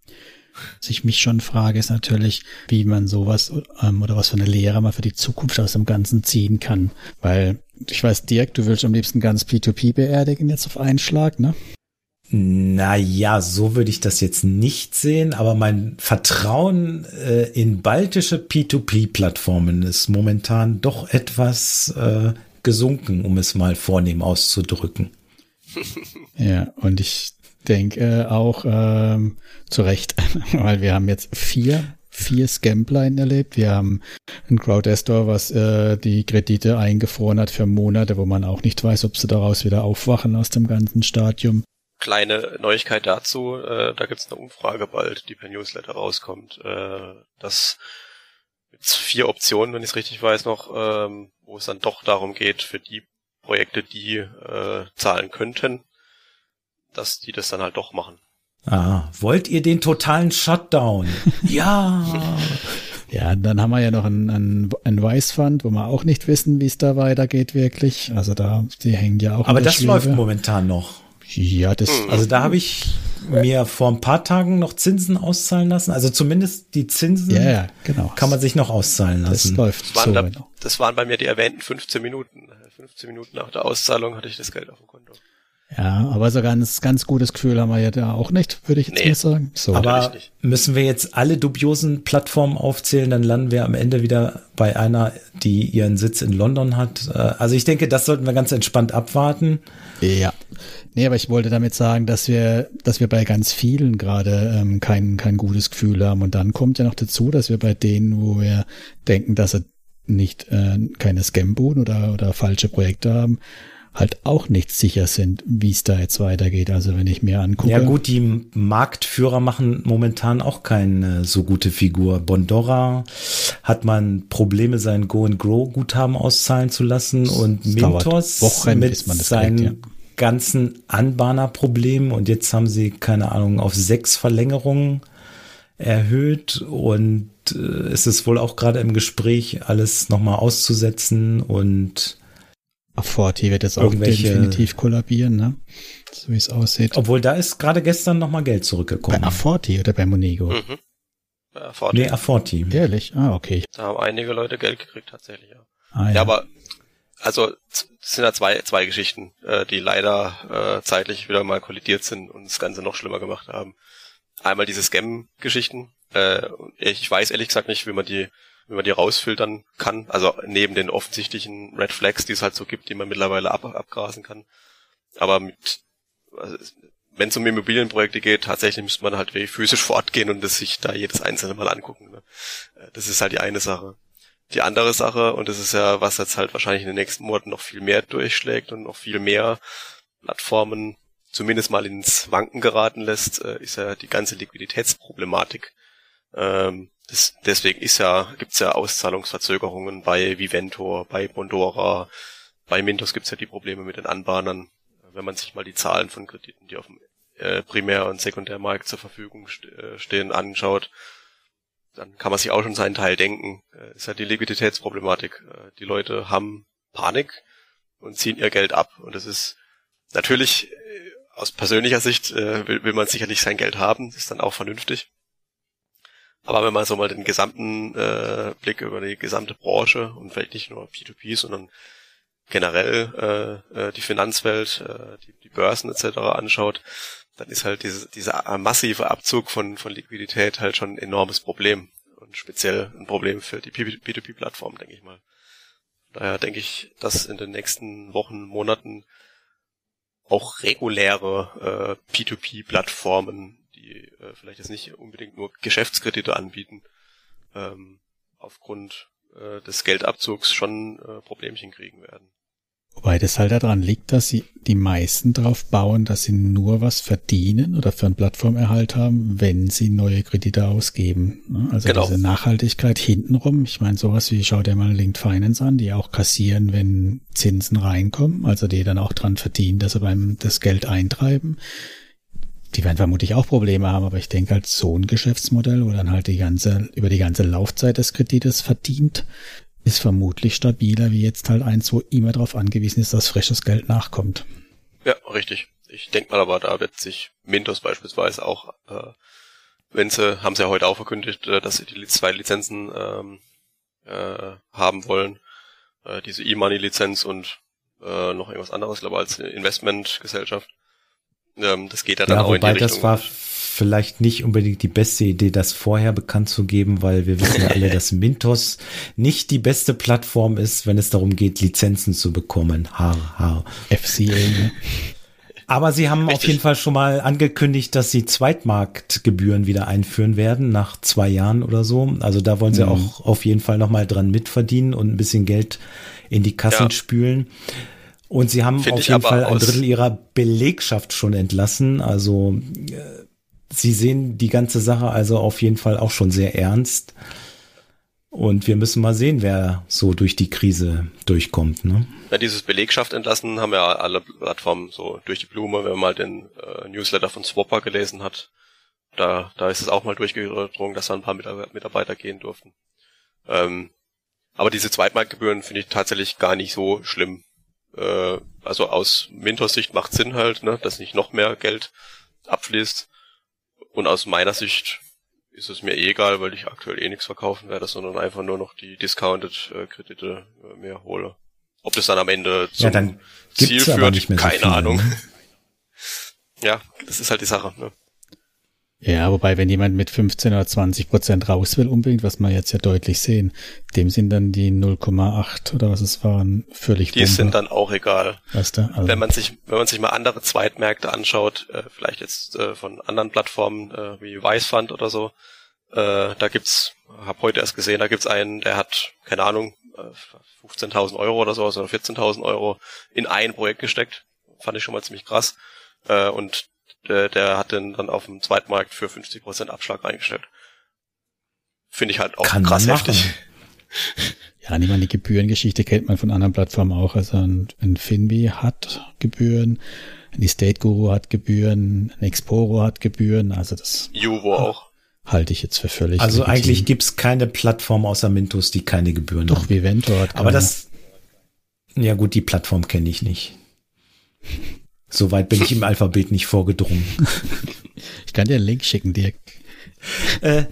Was ich mich schon frage, ist natürlich, wie man sowas ähm, oder was für eine Lehre man für die Zukunft aus dem Ganzen ziehen kann. Weil, ich weiß, Dirk, du willst am liebsten ganz P2P beerdigen jetzt auf einen Schlag, ne? Naja, so würde ich das jetzt nicht sehen, aber mein Vertrauen äh, in baltische P2P-Plattformen ist momentan doch etwas äh, gesunken, um es mal vornehm auszudrücken. Ja, und ich denke äh, auch ähm, zu Recht, weil wir haben jetzt vier vier Scampline erlebt. Wir haben ein Crowdestor, was äh, die Kredite eingefroren hat für Monate, wo man auch nicht weiß, ob sie daraus wieder aufwachen aus dem ganzen Stadium. Kleine Neuigkeit dazu, äh, da gibt's eine Umfrage bald, die per Newsletter rauskommt, äh, dass mit vier Optionen, wenn ich es richtig weiß noch, ähm, wo es dann doch darum geht, für die Projekte, die äh, zahlen könnten, dass die das dann halt doch machen. Ah, wollt ihr den totalen Shutdown? ja. Ja, dann haben wir ja noch ein, ein, ein Weißfund, wo wir auch nicht wissen, wie es da weitergeht wirklich. Also da, die hängen ja auch. Aber das Schwebe. läuft momentan noch. Ja, das. Hm. Also da habe ich mir vor ein paar Tagen noch Zinsen auszahlen lassen. Also zumindest die Zinsen ja, ja, genau. kann man sich noch auszahlen lassen. Das läuft das waren, so da, genau. das waren bei mir die erwähnten 15 Minuten. 15 Minuten nach der Auszahlung hatte ich das Geld auf dem Konto. Ja, aber so ganz, ganz gutes Gefühl haben wir ja da auch nicht, würde ich jetzt nee, mal sagen. So. Aber müssen wir jetzt alle dubiosen Plattformen aufzählen, dann landen wir am Ende wieder bei einer, die ihren Sitz in London hat. Äh, also ich denke, das sollten wir ganz entspannt abwarten. Ja. Nee, aber ich wollte damit sagen, dass wir, dass wir bei ganz vielen gerade ähm, kein, kein gutes Gefühl haben. Und dann kommt ja noch dazu, dass wir bei denen, wo wir denken, dass sie nicht äh, keine Scambuden oder, oder falsche Projekte haben, halt auch nicht sicher sind, wie es da jetzt weitergeht. Also wenn ich mir angucke. Ja gut, die Marktführer machen momentan auch keine so gute Figur. Bondora hat man Probleme, sein Go and Grow Guthaben auszahlen zu lassen und Mintos Wochen, mit seinen kriegt, ja. ganzen Anbahnerproblemen und jetzt haben sie keine Ahnung auf sechs Verlängerungen erhöht und äh, es ist wohl auch gerade im Gespräch alles nochmal auszusetzen und Forti wird jetzt auch definitiv kollabieren, ne? So wie es aussieht. Obwohl da ist gerade gestern nochmal Geld zurückgekommen. Bei Aforti oder bei Monego? Mhm. Bei Aforti. Nee, Aforti. Ehrlich? Ah, okay. Da haben einige Leute Geld gekriegt tatsächlich, ja. Ah, ja. ja, aber also es sind ja zwei, zwei Geschichten, äh, die leider äh, zeitlich wieder mal kollidiert sind und das Ganze noch schlimmer gemacht haben. Einmal diese Scam-Geschichten. Äh, ich weiß ehrlich gesagt nicht, wie man die wenn man die rausfiltern kann. Also neben den offensichtlichen Red Flags, die es halt so gibt, die man mittlerweile ab, abgrasen kann. Aber mit, also wenn es um Immobilienprojekte geht, tatsächlich müsste man halt physisch fortgehen und das sich da jedes einzelne mal angucken. Ne? Äh, das ist halt die eine Sache. Die andere Sache, und das ist ja, was jetzt halt wahrscheinlich in den nächsten Monaten noch viel mehr durchschlägt und noch viel mehr Plattformen zumindest mal ins Wanken geraten lässt, äh, ist ja die ganze Liquiditätsproblematik. Ähm, das, deswegen ist ja, gibt's ja Auszahlungsverzögerungen bei Viventor, bei Bondora, bei Mintos gibt's ja die Probleme mit den Anbahnern. Wenn man sich mal die Zahlen von Krediten, die auf dem äh, Primär- und Sekundärmarkt zur Verfügung äh, stehen, anschaut, dann kann man sich auch schon seinen Teil denken. Äh, ist ja die Liquiditätsproblematik. Äh, die Leute haben Panik und ziehen ihr Geld ab. Und das ist natürlich aus persönlicher Sicht will, will man sicherlich sein Geld haben, ist dann auch vernünftig. Aber wenn man so mal den gesamten äh, Blick über die gesamte Branche und vielleicht nicht nur P2P, sondern generell äh, äh, die Finanzwelt, äh, die, die Börsen etc. anschaut, dann ist halt diese, dieser massive Abzug von, von Liquidität halt schon ein enormes Problem. Und speziell ein Problem für die P2P-Plattform, denke ich mal. Daher denke ich, dass in den nächsten Wochen, Monaten auch reguläre äh, P2P-Plattformen die äh, vielleicht jetzt nicht unbedingt nur Geschäftskredite anbieten, ähm, aufgrund äh, des Geldabzugs schon äh, Problemchen kriegen werden. Wobei das halt daran liegt, dass sie die meisten darauf bauen, dass sie nur was verdienen oder für einen Plattformerhalt haben, wenn sie neue Kredite ausgeben. Ne? Also genau. diese Nachhaltigkeit hintenrum. Ich meine, sowas wie, schau dir mal Linked Finance an, die auch kassieren, wenn Zinsen reinkommen, also die dann auch dran verdienen, dass sie beim das Geld eintreiben die werden vermutlich auch Probleme haben, aber ich denke halt so ein Geschäftsmodell, wo dann halt die ganze, über die ganze Laufzeit des Kredites verdient, ist vermutlich stabiler wie jetzt halt eins, wo immer darauf angewiesen ist, dass frisches Geld nachkommt. Ja, richtig. Ich denke mal aber, da wird sich Mintos beispielsweise auch, äh, wenn sie, haben sie ja heute auch verkündigt, äh, dass sie die zwei Lizenzen ähm, äh, haben wollen, äh, diese E-Money-Lizenz und äh, noch irgendwas anderes, glaube ich, als Investmentgesellschaft. Ähm, das geht ja dann ja, auch in die Richtung. Das war vielleicht nicht unbedingt die beste Idee, das vorher bekannt zu geben, weil wir wissen ja alle, dass Mintos nicht die beste Plattform ist, wenn es darum geht, Lizenzen zu bekommen. Ha, ha. FCA. Aber sie haben Richtig. auf jeden Fall schon mal angekündigt, dass sie Zweitmarktgebühren wieder einführen werden nach zwei Jahren oder so. Also da wollen sie mhm. auch auf jeden Fall noch mal dran mitverdienen und ein bisschen Geld in die Kassen ja. spülen. Und sie haben Find auf jeden Fall ein Drittel ihrer Belegschaft schon entlassen. Also äh, sie sehen die ganze Sache also auf jeden Fall auch schon sehr ernst. Und wir müssen mal sehen, wer so durch die Krise durchkommt. Ne? Ja, dieses Belegschaft entlassen haben ja alle Plattformen so durch die Blume, wenn man mal den äh, Newsletter von Swapper gelesen hat. Da, da ist es auch mal durchgedrungen, dass da ein paar Mitarbeiter gehen durften. Ähm, aber diese Zweitmarktgebühren finde ich tatsächlich gar nicht so schlimm äh, also aus Mintos Sicht macht Sinn halt, ne, dass nicht noch mehr Geld abfließt. Und aus meiner Sicht ist es mir eh egal, weil ich aktuell eh nichts verkaufen werde, sondern einfach nur noch die Discounted-Kredite äh, mir hole. Ob das dann am Ende zum ja, dann Ziel führt, keine so Ahnung. Ne? Ja, das ist halt die Sache. Ne? Ja, wobei, wenn jemand mit 15 oder 20 Prozent raus will, unbedingt, was wir jetzt ja deutlich sehen, dem sind dann die 0,8 oder was es waren, völlig Die Bombe. sind dann auch egal. Weißt du? Also wenn man sich, wenn man sich mal andere Zweitmärkte anschaut, äh, vielleicht jetzt äh, von anderen Plattformen äh, wie Weißfund oder so, äh, da gibt's, hab heute erst gesehen, da gibt's einen, der hat, keine Ahnung, 15.000 äh, Euro oder so, oder 14.000 Euro in ein Projekt gesteckt. Fand ich schon mal ziemlich krass. Äh, und der, der hat den dann auf dem Zweitmarkt für 50% Abschlag eingestellt. Finde ich halt auch Kann krass heftig. Ja, ich meine, die Gebührengeschichte kennt man von anderen Plattformen auch. Also ein, ein Finbi hat Gebühren, ein Estate Guru hat Gebühren, ein Exporo hat Gebühren. Also das Juvo auch. Halte ich jetzt für völlig. Also legitim. eigentlich gibt's keine Plattform außer Mintos, die keine Gebühren Doch, hat. Doch, Vivento hat keine. Aber das, ja gut, die Plattform kenne ich nicht. Soweit bin ich im Alphabet nicht vorgedrungen. Ich kann dir einen Link schicken, Dirk. Äh,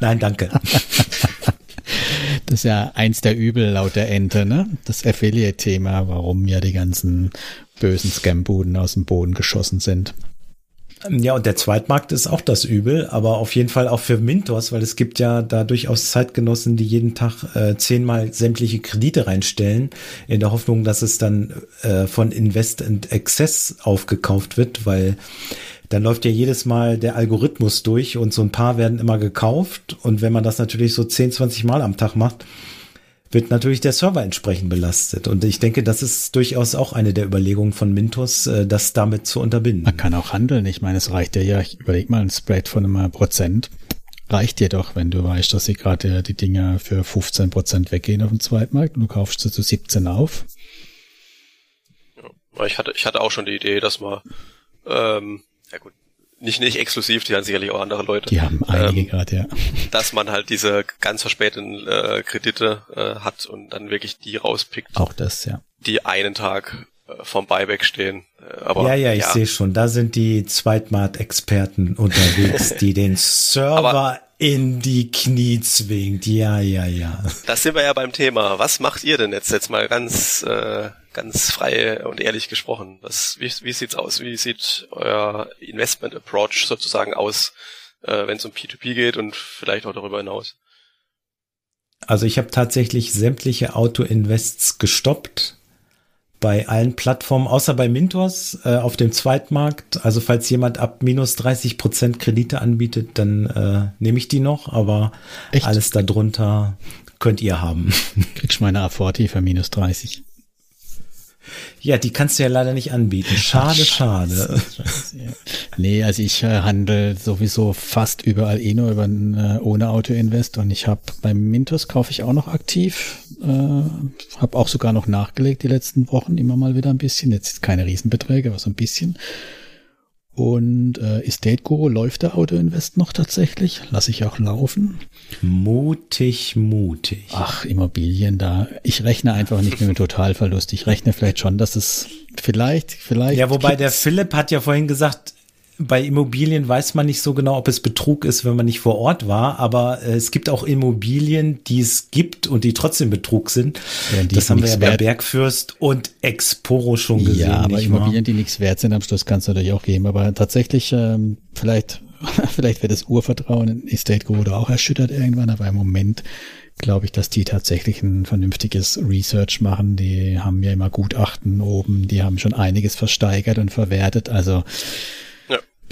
nein, danke. Das ist ja eins der Übel laut der Ente, ne? Das Affiliate-Thema, warum ja die ganzen bösen Scam-Buden aus dem Boden geschossen sind. Ja, und der Zweitmarkt ist auch das Übel, aber auf jeden Fall auch für Mintos, weil es gibt ja da durchaus Zeitgenossen, die jeden Tag äh, zehnmal sämtliche Kredite reinstellen, in der Hoffnung, dass es dann äh, von Invest and Access aufgekauft wird, weil dann läuft ja jedes Mal der Algorithmus durch und so ein paar werden immer gekauft. Und wenn man das natürlich so 10, 20 Mal am Tag macht, wird natürlich der Server entsprechend belastet. Und ich denke, das ist durchaus auch eine der Überlegungen von Mintos, äh, das damit zu unterbinden. Man kann auch handeln. Ich meine, es reicht ja, ja ich überleg mal, ein Spread von einem Prozent reicht dir doch, wenn du weißt, dass sie gerade die Dinger für 15 Prozent weggehen auf dem Zweitmarkt und du kaufst sie zu 17 auf. Ja, ich hatte, ich hatte auch schon die Idee, dass man, ähm, ja gut, nicht, nicht exklusiv, die haben sicherlich auch andere Leute. Die haben einige ähm, gerade, ja. Dass man halt diese ganz verspäteten äh, Kredite äh, hat und dann wirklich die rauspickt. Auch das, ja. Die einen Tag äh, vom Buyback stehen. Äh, aber, ja, ja, ich ja. sehe schon. Da sind die Zweitmarkt-Experten unterwegs, die den Server aber, in die Knie zwingt. Ja, ja, ja. Das sind wir ja beim Thema. Was macht ihr denn jetzt? Jetzt mal ganz, äh, ganz frei und ehrlich gesprochen. Was, wie, wie sieht's aus? Wie sieht euer Investment Approach sozusagen aus, äh, wenn es um P2P geht und vielleicht auch darüber hinaus? Also ich habe tatsächlich sämtliche Auto-Invests gestoppt bei allen Plattformen, außer bei Mintos äh, auf dem Zweitmarkt. Also falls jemand ab minus 30 Prozent Kredite anbietet, dann äh, nehme ich die noch, aber Echt? alles darunter könnt ihr haben. Kriegst meine A40 für minus 30. Ja, die kannst du ja leider nicht anbieten. Schade, Ach, schade. Nee, also ich äh, handle sowieso fast überall eh nur über äh, ohne Auto-Invest und ich habe beim Mintos kaufe ich auch noch aktiv. Äh, habe auch sogar noch nachgelegt die letzten Wochen, immer mal wieder ein bisschen. Jetzt keine Riesenbeträge, aber so ein bisschen. Und äh, Estate Guru läuft der Auto Invest noch tatsächlich? Lasse ich auch laufen? Mutig, mutig. Ach, Immobilien da. Ich rechne einfach nicht mit dem Totalverlust. Ich rechne vielleicht schon, dass es vielleicht, vielleicht. Ja, wobei der Philipp hat ja vorhin gesagt, bei Immobilien weiß man nicht so genau, ob es Betrug ist, wenn man nicht vor Ort war, aber äh, es gibt auch Immobilien, die es gibt und die trotzdem Betrug sind. Ja, das haben wir ja bei Bergfürst und Exporo schon gesehen. Ja, aber Immobilien, wahr? die nichts wert sind, am Schluss kann es natürlich auch geben. Aber tatsächlich, ähm, vielleicht, vielleicht wird das Urvertrauen in Estate Guru auch erschüttert irgendwann, aber im Moment glaube ich, dass die tatsächlich ein vernünftiges Research machen. Die haben ja immer Gutachten oben, die haben schon einiges versteigert und verwertet. Also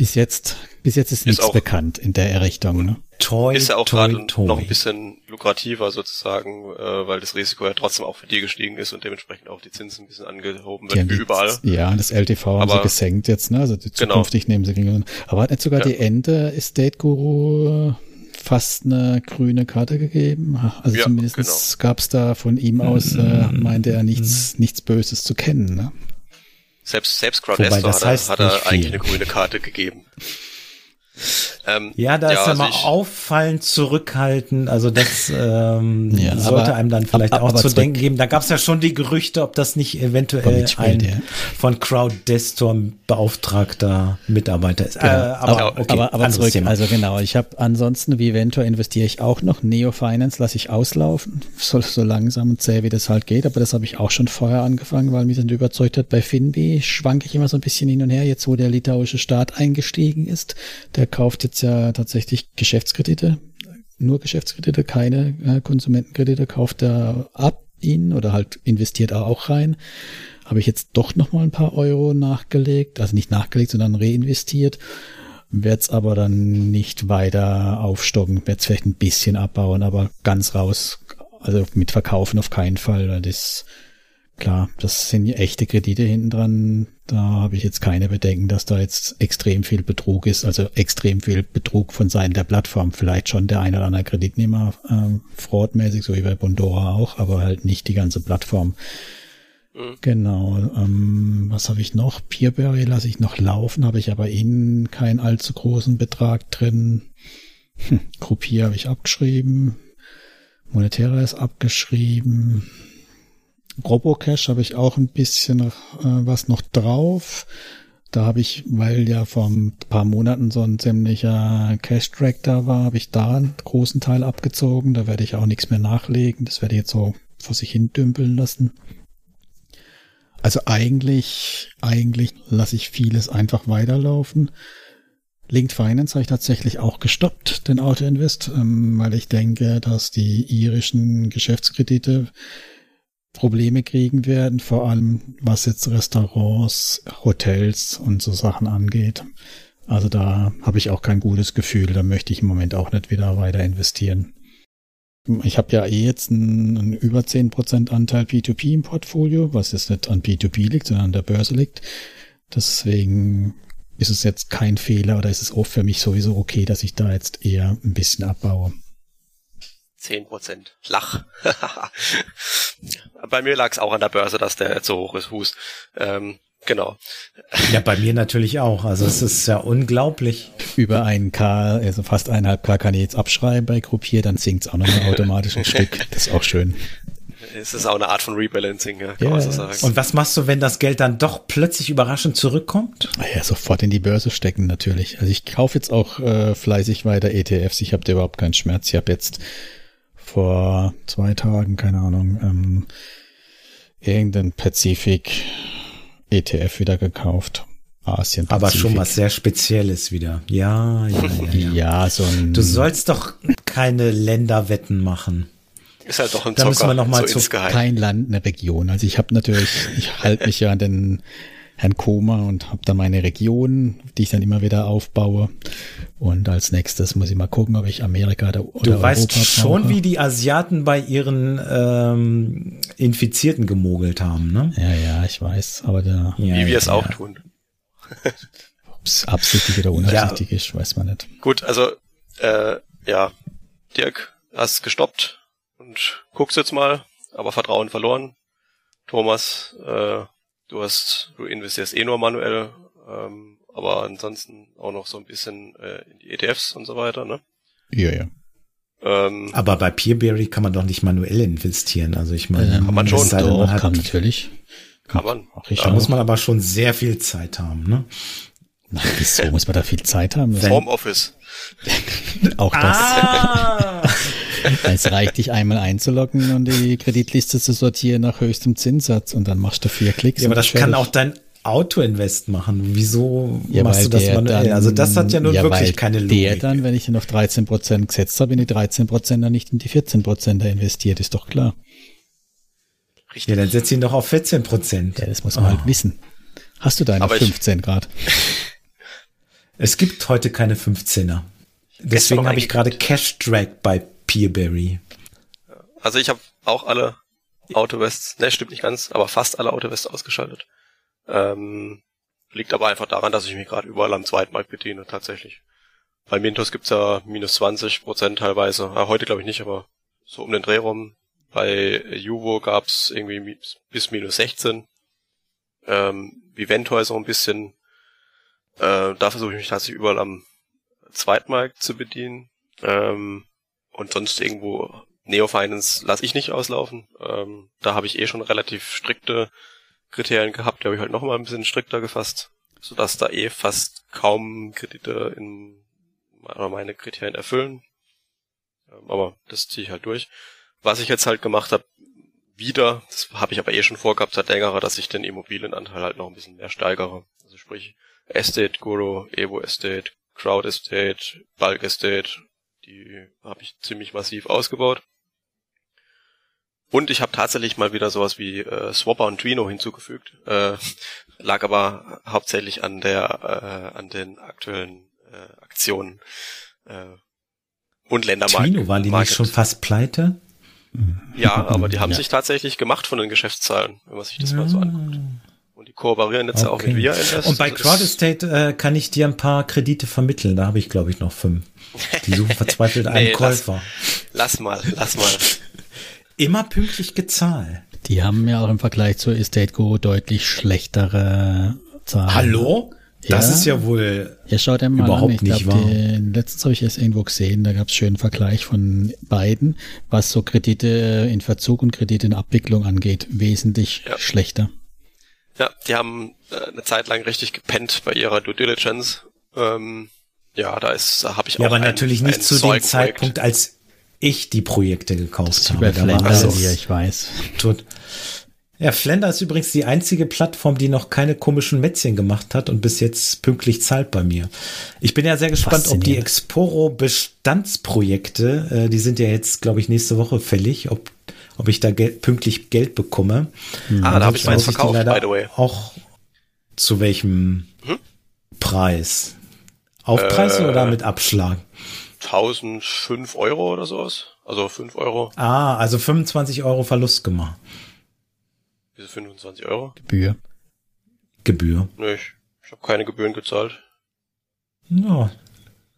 bis jetzt, bis jetzt ist, ist nichts bekannt in der Richtung. Ne? Toi, ist ja auch gerade noch ein bisschen lukrativer sozusagen, äh, weil das Risiko ja trotzdem auch für die gestiegen ist und dementsprechend auch die Zinsen ein bisschen angehoben werden, wie überall. Ja, das LTV Aber, haben sie gesenkt jetzt, ne? Also die genau. zukünftig genau. nehmen sie gegen. Aber hat nicht sogar ja. die Ende Estate Guru fast eine grüne Karte gegeben? Also ja, zumindest genau. gab es da von ihm aus, äh, meinte er nichts, nichts Böses zu kennen, ne? Selbst, selbst Crowdestor hat, er, hat er eigentlich eine grüne Karte gegeben. Ähm, ja, da ja, ist er also mal auffallend zurückhaltend. Also das ähm, ja, sollte aber, einem dann vielleicht aber, auch zu denken geben. Da gab es ja schon die Gerüchte, ob das nicht eventuell ein ja. von Crowd Desktop beauftragter Mitarbeiter ist. Genau. Äh, aber, okay, aber, aber zurück. Thema. Also genau, ich habe ansonsten wie Venture investiere ich auch noch. Neo Finance lasse ich auslaufen, so, so langsam und zäh wie das halt geht. Aber das habe ich auch schon vorher angefangen, weil mich dann überzeugt hat. Bei Finbi schwanke ich immer so ein bisschen hin und her. Jetzt, wo der litauische Staat eingestiegen ist, der kauft jetzt ja tatsächlich Geschäftskredite, nur Geschäftskredite, keine äh, Konsumentenkredite, kauft er ab ihn oder halt investiert er auch rein. Habe ich jetzt doch nochmal ein paar Euro nachgelegt, also nicht nachgelegt, sondern reinvestiert. Werde es aber dann nicht weiter aufstocken, werde es vielleicht ein bisschen abbauen, aber ganz raus, also mit Verkaufen auf keinen Fall. Das Klar, das sind echte Kredite hinten dran. Da habe ich jetzt keine Bedenken, dass da jetzt extrem viel Betrug ist, also extrem viel Betrug von Seiten der Plattform. Vielleicht schon der eine oder andere Kreditnehmer äh, fraudmäßig, so wie bei Bondora auch, aber halt nicht die ganze Plattform. Mhm. Genau. Ähm, was habe ich noch? Peerberry lasse ich noch laufen, habe ich aber innen keinen allzu großen Betrag drin. Hm, Gruppier habe ich abgeschrieben. Monetärer ist abgeschrieben. Robocash habe ich auch ein bisschen äh, was noch drauf. Da habe ich, weil ja vor ein paar Monaten so ein ziemlicher Cash-Track da war, habe ich da einen großen Teil abgezogen. Da werde ich auch nichts mehr nachlegen. Das werde ich jetzt so vor sich hin dümpeln lassen. Also eigentlich, eigentlich lasse ich vieles einfach weiterlaufen. Linked Finance habe ich tatsächlich auch gestoppt, den Auto Invest, ähm, weil ich denke, dass die irischen Geschäftskredite Probleme kriegen werden, vor allem was jetzt Restaurants, Hotels und so Sachen angeht. Also da habe ich auch kein gutes Gefühl, da möchte ich im Moment auch nicht wieder weiter investieren. Ich habe ja eh jetzt einen, einen über 10% Anteil P2P im Portfolio, was jetzt nicht an P2P liegt, sondern an der Börse liegt. Deswegen ist es jetzt kein Fehler oder ist es auch für mich sowieso okay, dass ich da jetzt eher ein bisschen abbaue. 10 Prozent. Lach. bei mir lag es auch an der Börse, dass der jetzt so hoch ist, Hus. Ähm, genau. Ja, bei mir natürlich auch. Also es ist ja unglaublich. Über einen K, also fast eineinhalb K kann ich jetzt abschreiben bei Gruppier, dann sinkt es auch nochmal automatisch ein Stück. Das ist auch schön. Es ist auch eine Art von Rebalancing, ja, kann yeah. man so sagen. Und was machst du, wenn das Geld dann doch plötzlich überraschend zurückkommt? Ja, sofort in die Börse stecken natürlich. Also ich kaufe jetzt auch äh, fleißig weiter ETFs. Ich habe da überhaupt keinen Schmerz. Ich habe jetzt vor zwei Tagen, keine Ahnung, ähm, irgendein Pazifik ETF wieder gekauft. Asien. -Pazifik. Aber schon was sehr Spezielles wieder. Ja, ja, ja. Ja, ja so ein. Du sollst doch keine Länderwetten machen. Ist halt doch ein Zocker, Da müssen wir noch mal so zu kein Land, eine Region. Also ich habe natürlich, ich halte mich ja an den Herrn Koma und habe da meine Region, die ich dann immer wieder aufbaue. Und als nächstes muss ich mal gucken, ob ich Amerika oder, Du Europa weißt schon, wie die Asiaten bei ihren ähm, Infizierten gemogelt haben, ne? Ja, ja, ich weiß. Aber da, ja, wie wir es ja. auch tun. Ob es absichtlich oder unabsichtlich ja. ist, weiß man nicht. Gut, also äh, ja, Dirk, hast gestoppt und guckst jetzt mal, aber Vertrauen verloren. Thomas, äh, du hast, du investierst eh nur manuell, ähm, aber ansonsten auch noch so ein bisschen äh, in die ETFs und so weiter, ne? Ja, ja. Ähm, aber bei Peerberry kann man doch nicht manuell investieren. Also ich meine, ähm, kann man schon. Doch, hat, kann natürlich. Kann man. Ach, da muss man aber schon sehr viel Zeit haben, ne? Na, wieso muss man da viel Zeit haben? Homeoffice. auch das. Ah! Es reicht, dich einmal einzuloggen und die Kreditliste zu sortieren nach höchstem Zinssatz und dann machst du vier Klicks. Ja, aber das kann auch dein Auto-Invest machen. Wieso ja, machst du das manuell? Dann, also das hat ja nun ja, wirklich keine Logik. Der dann, wenn ich den auf 13 Prozent gesetzt habe, in die 13 Prozent dann nicht in die 14 Prozent investiert, ist doch klar. Richtig. Ja, dann setz ihn doch auf 14 Prozent. Ja, das muss man oh. halt wissen. Hast du deine 15 Grad? Es gibt heute keine 15er. Deswegen habe ich gerade Cash Drag bei Peerberry. Also ich habe auch alle Autowests, ne, stimmt nicht ganz, aber fast alle Autowests ausgeschaltet. Ähm, liegt aber einfach daran, dass ich mich gerade überall am zweiten Markt bediene, tatsächlich. Bei Mintos gibt's ja minus 20 Prozent teilweise. Äh, heute glaube ich nicht, aber so um den Dreh rum. Bei Juvo gab's irgendwie bis minus 16. Ähm, Viventor ist auch ein bisschen, äh, da versuche ich mich tatsächlich überall am Zweitmarkt zu bedienen. Ähm, und sonst irgendwo Neo Finance lasse ich nicht auslaufen. Ähm, da habe ich eh schon relativ strikte Kriterien gehabt, die habe ich halt noch mal ein bisschen strikter gefasst, sodass da eh fast kaum Kredite in meine Kriterien erfüllen. Ähm, aber das ziehe ich halt durch. Was ich jetzt halt gemacht habe, wieder, das habe ich aber eh schon vorgehabt seit längerer, dass ich den Immobilienanteil halt noch ein bisschen mehr steigere. Also sprich Estate Guru, Evo Estate, Crowd Estate, Bulk Estate, die habe ich ziemlich massiv ausgebaut. Und ich habe tatsächlich mal wieder sowas wie äh, Swapper und Twino hinzugefügt. Äh, lag aber hauptsächlich an der äh, an den aktuellen äh, Aktionen äh, und Ländermarken. Twino waren die nicht schon fast pleite? Ja, aber die haben ja. sich tatsächlich gemacht von den Geschäftszahlen, wenn man sich das ja. mal so anguckt. Die kooperieren jetzt okay. auch mit Invest. Und bei Crowd Estate äh, kann ich dir ein paar Kredite vermitteln. Da habe ich, glaube ich, noch fünf. Die suchen verzweifelt einen nee, Käufer. Lass, lass mal, lass mal. Immer pünktlich gezahlt. Die haben ja auch im Vergleich zur Estate Go deutlich schlechtere Zahlen. Hallo? Das ja. ist ja wohl ja, schaut mal überhaupt an. Ich nicht glaub, wahr. Den, letztens habe ich es irgendwo gesehen, da gab es schönen Vergleich von beiden, was so Kredite in Verzug und Kredite in Abwicklung angeht. Wesentlich ja. schlechter. Ja, die haben äh, eine Zeit lang richtig gepennt bei ihrer Due Diligence. Ähm, ja, da ist, da habe ich ja, auch. Ja, aber ein, natürlich nicht zu dem Zeitpunkt, als ich die Projekte gekauft habe. Da war alles, hier, ich weiß. Tut, ja, Flender ist übrigens die einzige Plattform, die noch keine komischen Mätzchen gemacht hat und bis jetzt pünktlich zahlt bei mir. Ich bin ja sehr gespannt, ob die Exporo Bestandsprojekte, äh, die sind ja jetzt, glaube ich, nächste Woche fällig, ob, ob ich da gel pünktlich Geld bekomme. Mhm. Ah, da habe ich meins verkauft, by the way. Auch zu welchem hm? Preis? Aufpreis äh, oder mit Abschlag? 1005 Euro oder sowas. Also 5 Euro. Ah, also 25 Euro Verlust gemacht. Diese 25 Euro? Gebühr. Gebühr. Nee, ich, ich habe keine Gebühren gezahlt. Ja,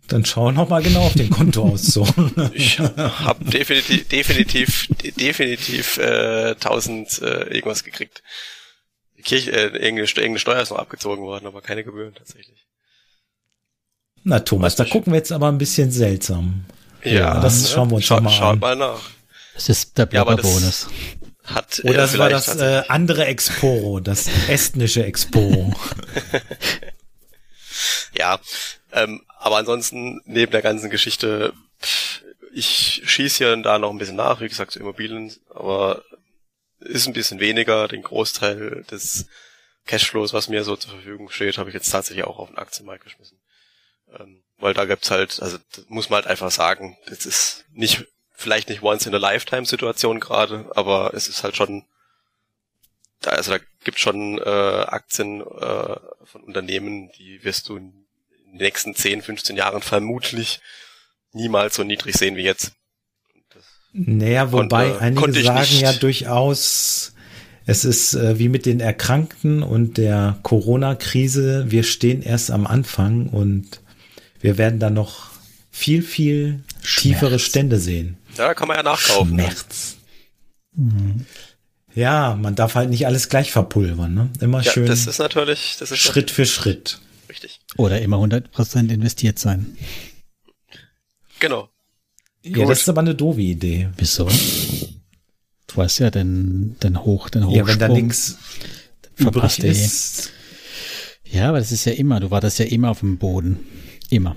dann schau noch mal genau auf den Kontoauszug. ich habe definitiv, definitiv, definitiv äh, 1000 äh, irgendwas gekriegt. Die Kirche, äh, irgendeine, irgendeine Steuer ist noch abgezogen worden, aber keine Gebühren tatsächlich. Na Thomas, da gucken wir jetzt aber ein bisschen seltsam. Ja, ja das ne? schauen wir uns Schau, mal an. Schaut mal nach. Das ist der Blogger-Bonus. Ja, hat Oder das war das äh, andere Exporo, das estnische Exporo. ja, ähm, aber ansonsten neben der ganzen Geschichte, ich schieße hier und da noch ein bisschen nach, wie gesagt, zu Immobilien, aber ist ein bisschen weniger. Den Großteil des Cashflows, was mir so zur Verfügung steht, habe ich jetzt tatsächlich auch auf den Aktienmarkt geschmissen. Ähm, weil da gibt's halt, also muss man halt einfach sagen, das ist nicht vielleicht nicht once in a lifetime Situation gerade, aber es ist halt schon, da, also da gibt schon äh, Aktien äh, von Unternehmen, die wirst du den nächsten 10, 15 Jahren vermutlich niemals so niedrig sehen wie jetzt. naja, wobei konnte, einige konnte sagen nicht. ja durchaus, es ist äh, wie mit den Erkrankten und der Corona-Krise, wir stehen erst am Anfang und wir werden da noch viel, viel Schmerz. tiefere Stände sehen. Ja, kann man ja nachkaufen. Schmerz. Mhm. Ja, man darf halt nicht alles gleich verpulvern, ne? Immer ja, schön. Das ist natürlich, das ist Schritt für Schritt. Richtig. Oder immer 100% investiert sein. Genau. Ja, Gut. das ist aber eine doofe Idee. Wieso? Du hast ja den, den Hoch, den Hochsprung. Ja, wenn da nichts verpasst ist. Ja, aber das ist ja immer, du wartest ja immer auf dem Boden. Immer.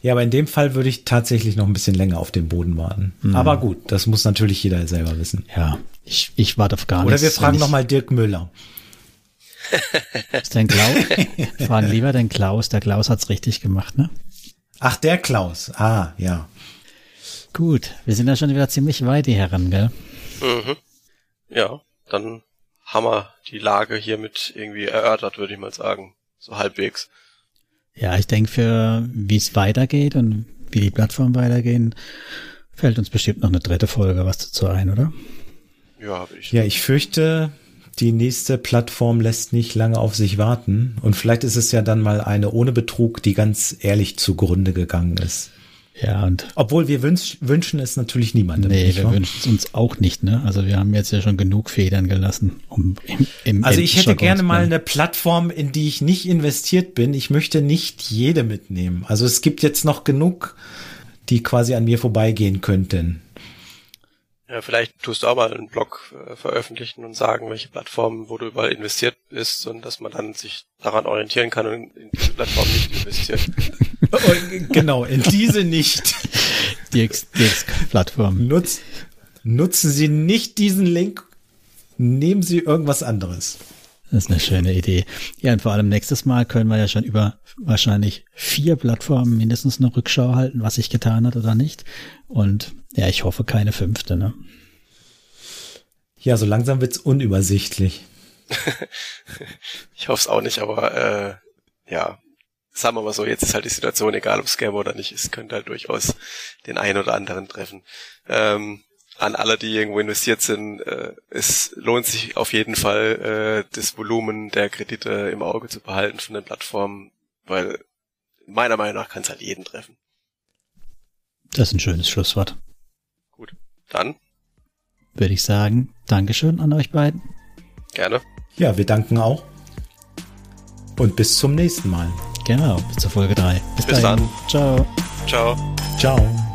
Ja, aber in dem Fall würde ich tatsächlich noch ein bisschen länger auf den Boden warten. Mhm. Aber gut, das muss natürlich jeder selber wissen. Ja, ich, ich warte auf gar Oder nichts. Oder wir fragen nochmal Dirk Müller. Ist dein Klaus? fragen lieber den Klaus. Der Klaus hat's richtig gemacht, ne? Ach, der Klaus. Ah, ja. Gut, wir sind ja schon wieder ziemlich weit, die Herren, gell? Mhm. Ja, dann haben wir die Lage hiermit irgendwie erörtert, würde ich mal sagen. So halbwegs. Ja, ich denke, für wie es weitergeht und wie die Plattformen weitergehen, fällt uns bestimmt noch eine dritte Folge was dazu ein, oder? Ja, ich. Ja, ich fürchte, die nächste Plattform lässt nicht lange auf sich warten. Und vielleicht ist es ja dann mal eine ohne Betrug, die ganz ehrlich zugrunde gegangen ist. Ja, und. Obwohl wir wünsch, wünschen es natürlich niemandem. Nee, wir wünschen es uns auch nicht, ne? Also wir haben jetzt ja schon genug Federn gelassen. Um, im, im also ich hätte gerne mal eine Plattform, in die ich nicht investiert bin. Ich möchte nicht jede mitnehmen. Also es gibt jetzt noch genug, die quasi an mir vorbeigehen könnten. Ja, vielleicht tust du auch mal einen Blog äh, veröffentlichen und sagen, welche Plattformen, wo du überall investiert bist und dass man dann sich daran orientieren kann und in diese Plattform nicht investiert. genau, in diese nicht. Die Plattform. Nutz, nutzen Sie nicht diesen Link, nehmen Sie irgendwas anderes. Das ist eine schöne Idee. Ja, und vor allem nächstes Mal können wir ja schon über wahrscheinlich vier Plattformen mindestens eine Rückschau halten, was sich getan hat oder nicht. Und ja, ich hoffe keine fünfte, ne? Ja, so langsam wird's unübersichtlich. ich hoffe es auch nicht, aber äh, ja, sagen wir mal so, jetzt ist halt die Situation, egal ob Scam oder nicht, es könnte halt durchaus den einen oder anderen treffen. Ähm, an alle, die irgendwo investiert sind, äh, es lohnt sich auf jeden Fall, äh, das Volumen der Kredite im Auge zu behalten von den Plattformen, weil meiner Meinung nach kann es halt jeden treffen. Das ist ein schönes Schlusswort. Gut, dann würde ich sagen, Dankeschön an euch beiden. Gerne. Ja, wir danken auch. Und bis zum nächsten Mal. Genau, bis zur Folge 3. Bis, bis dann. Ciao. Ciao. Ciao.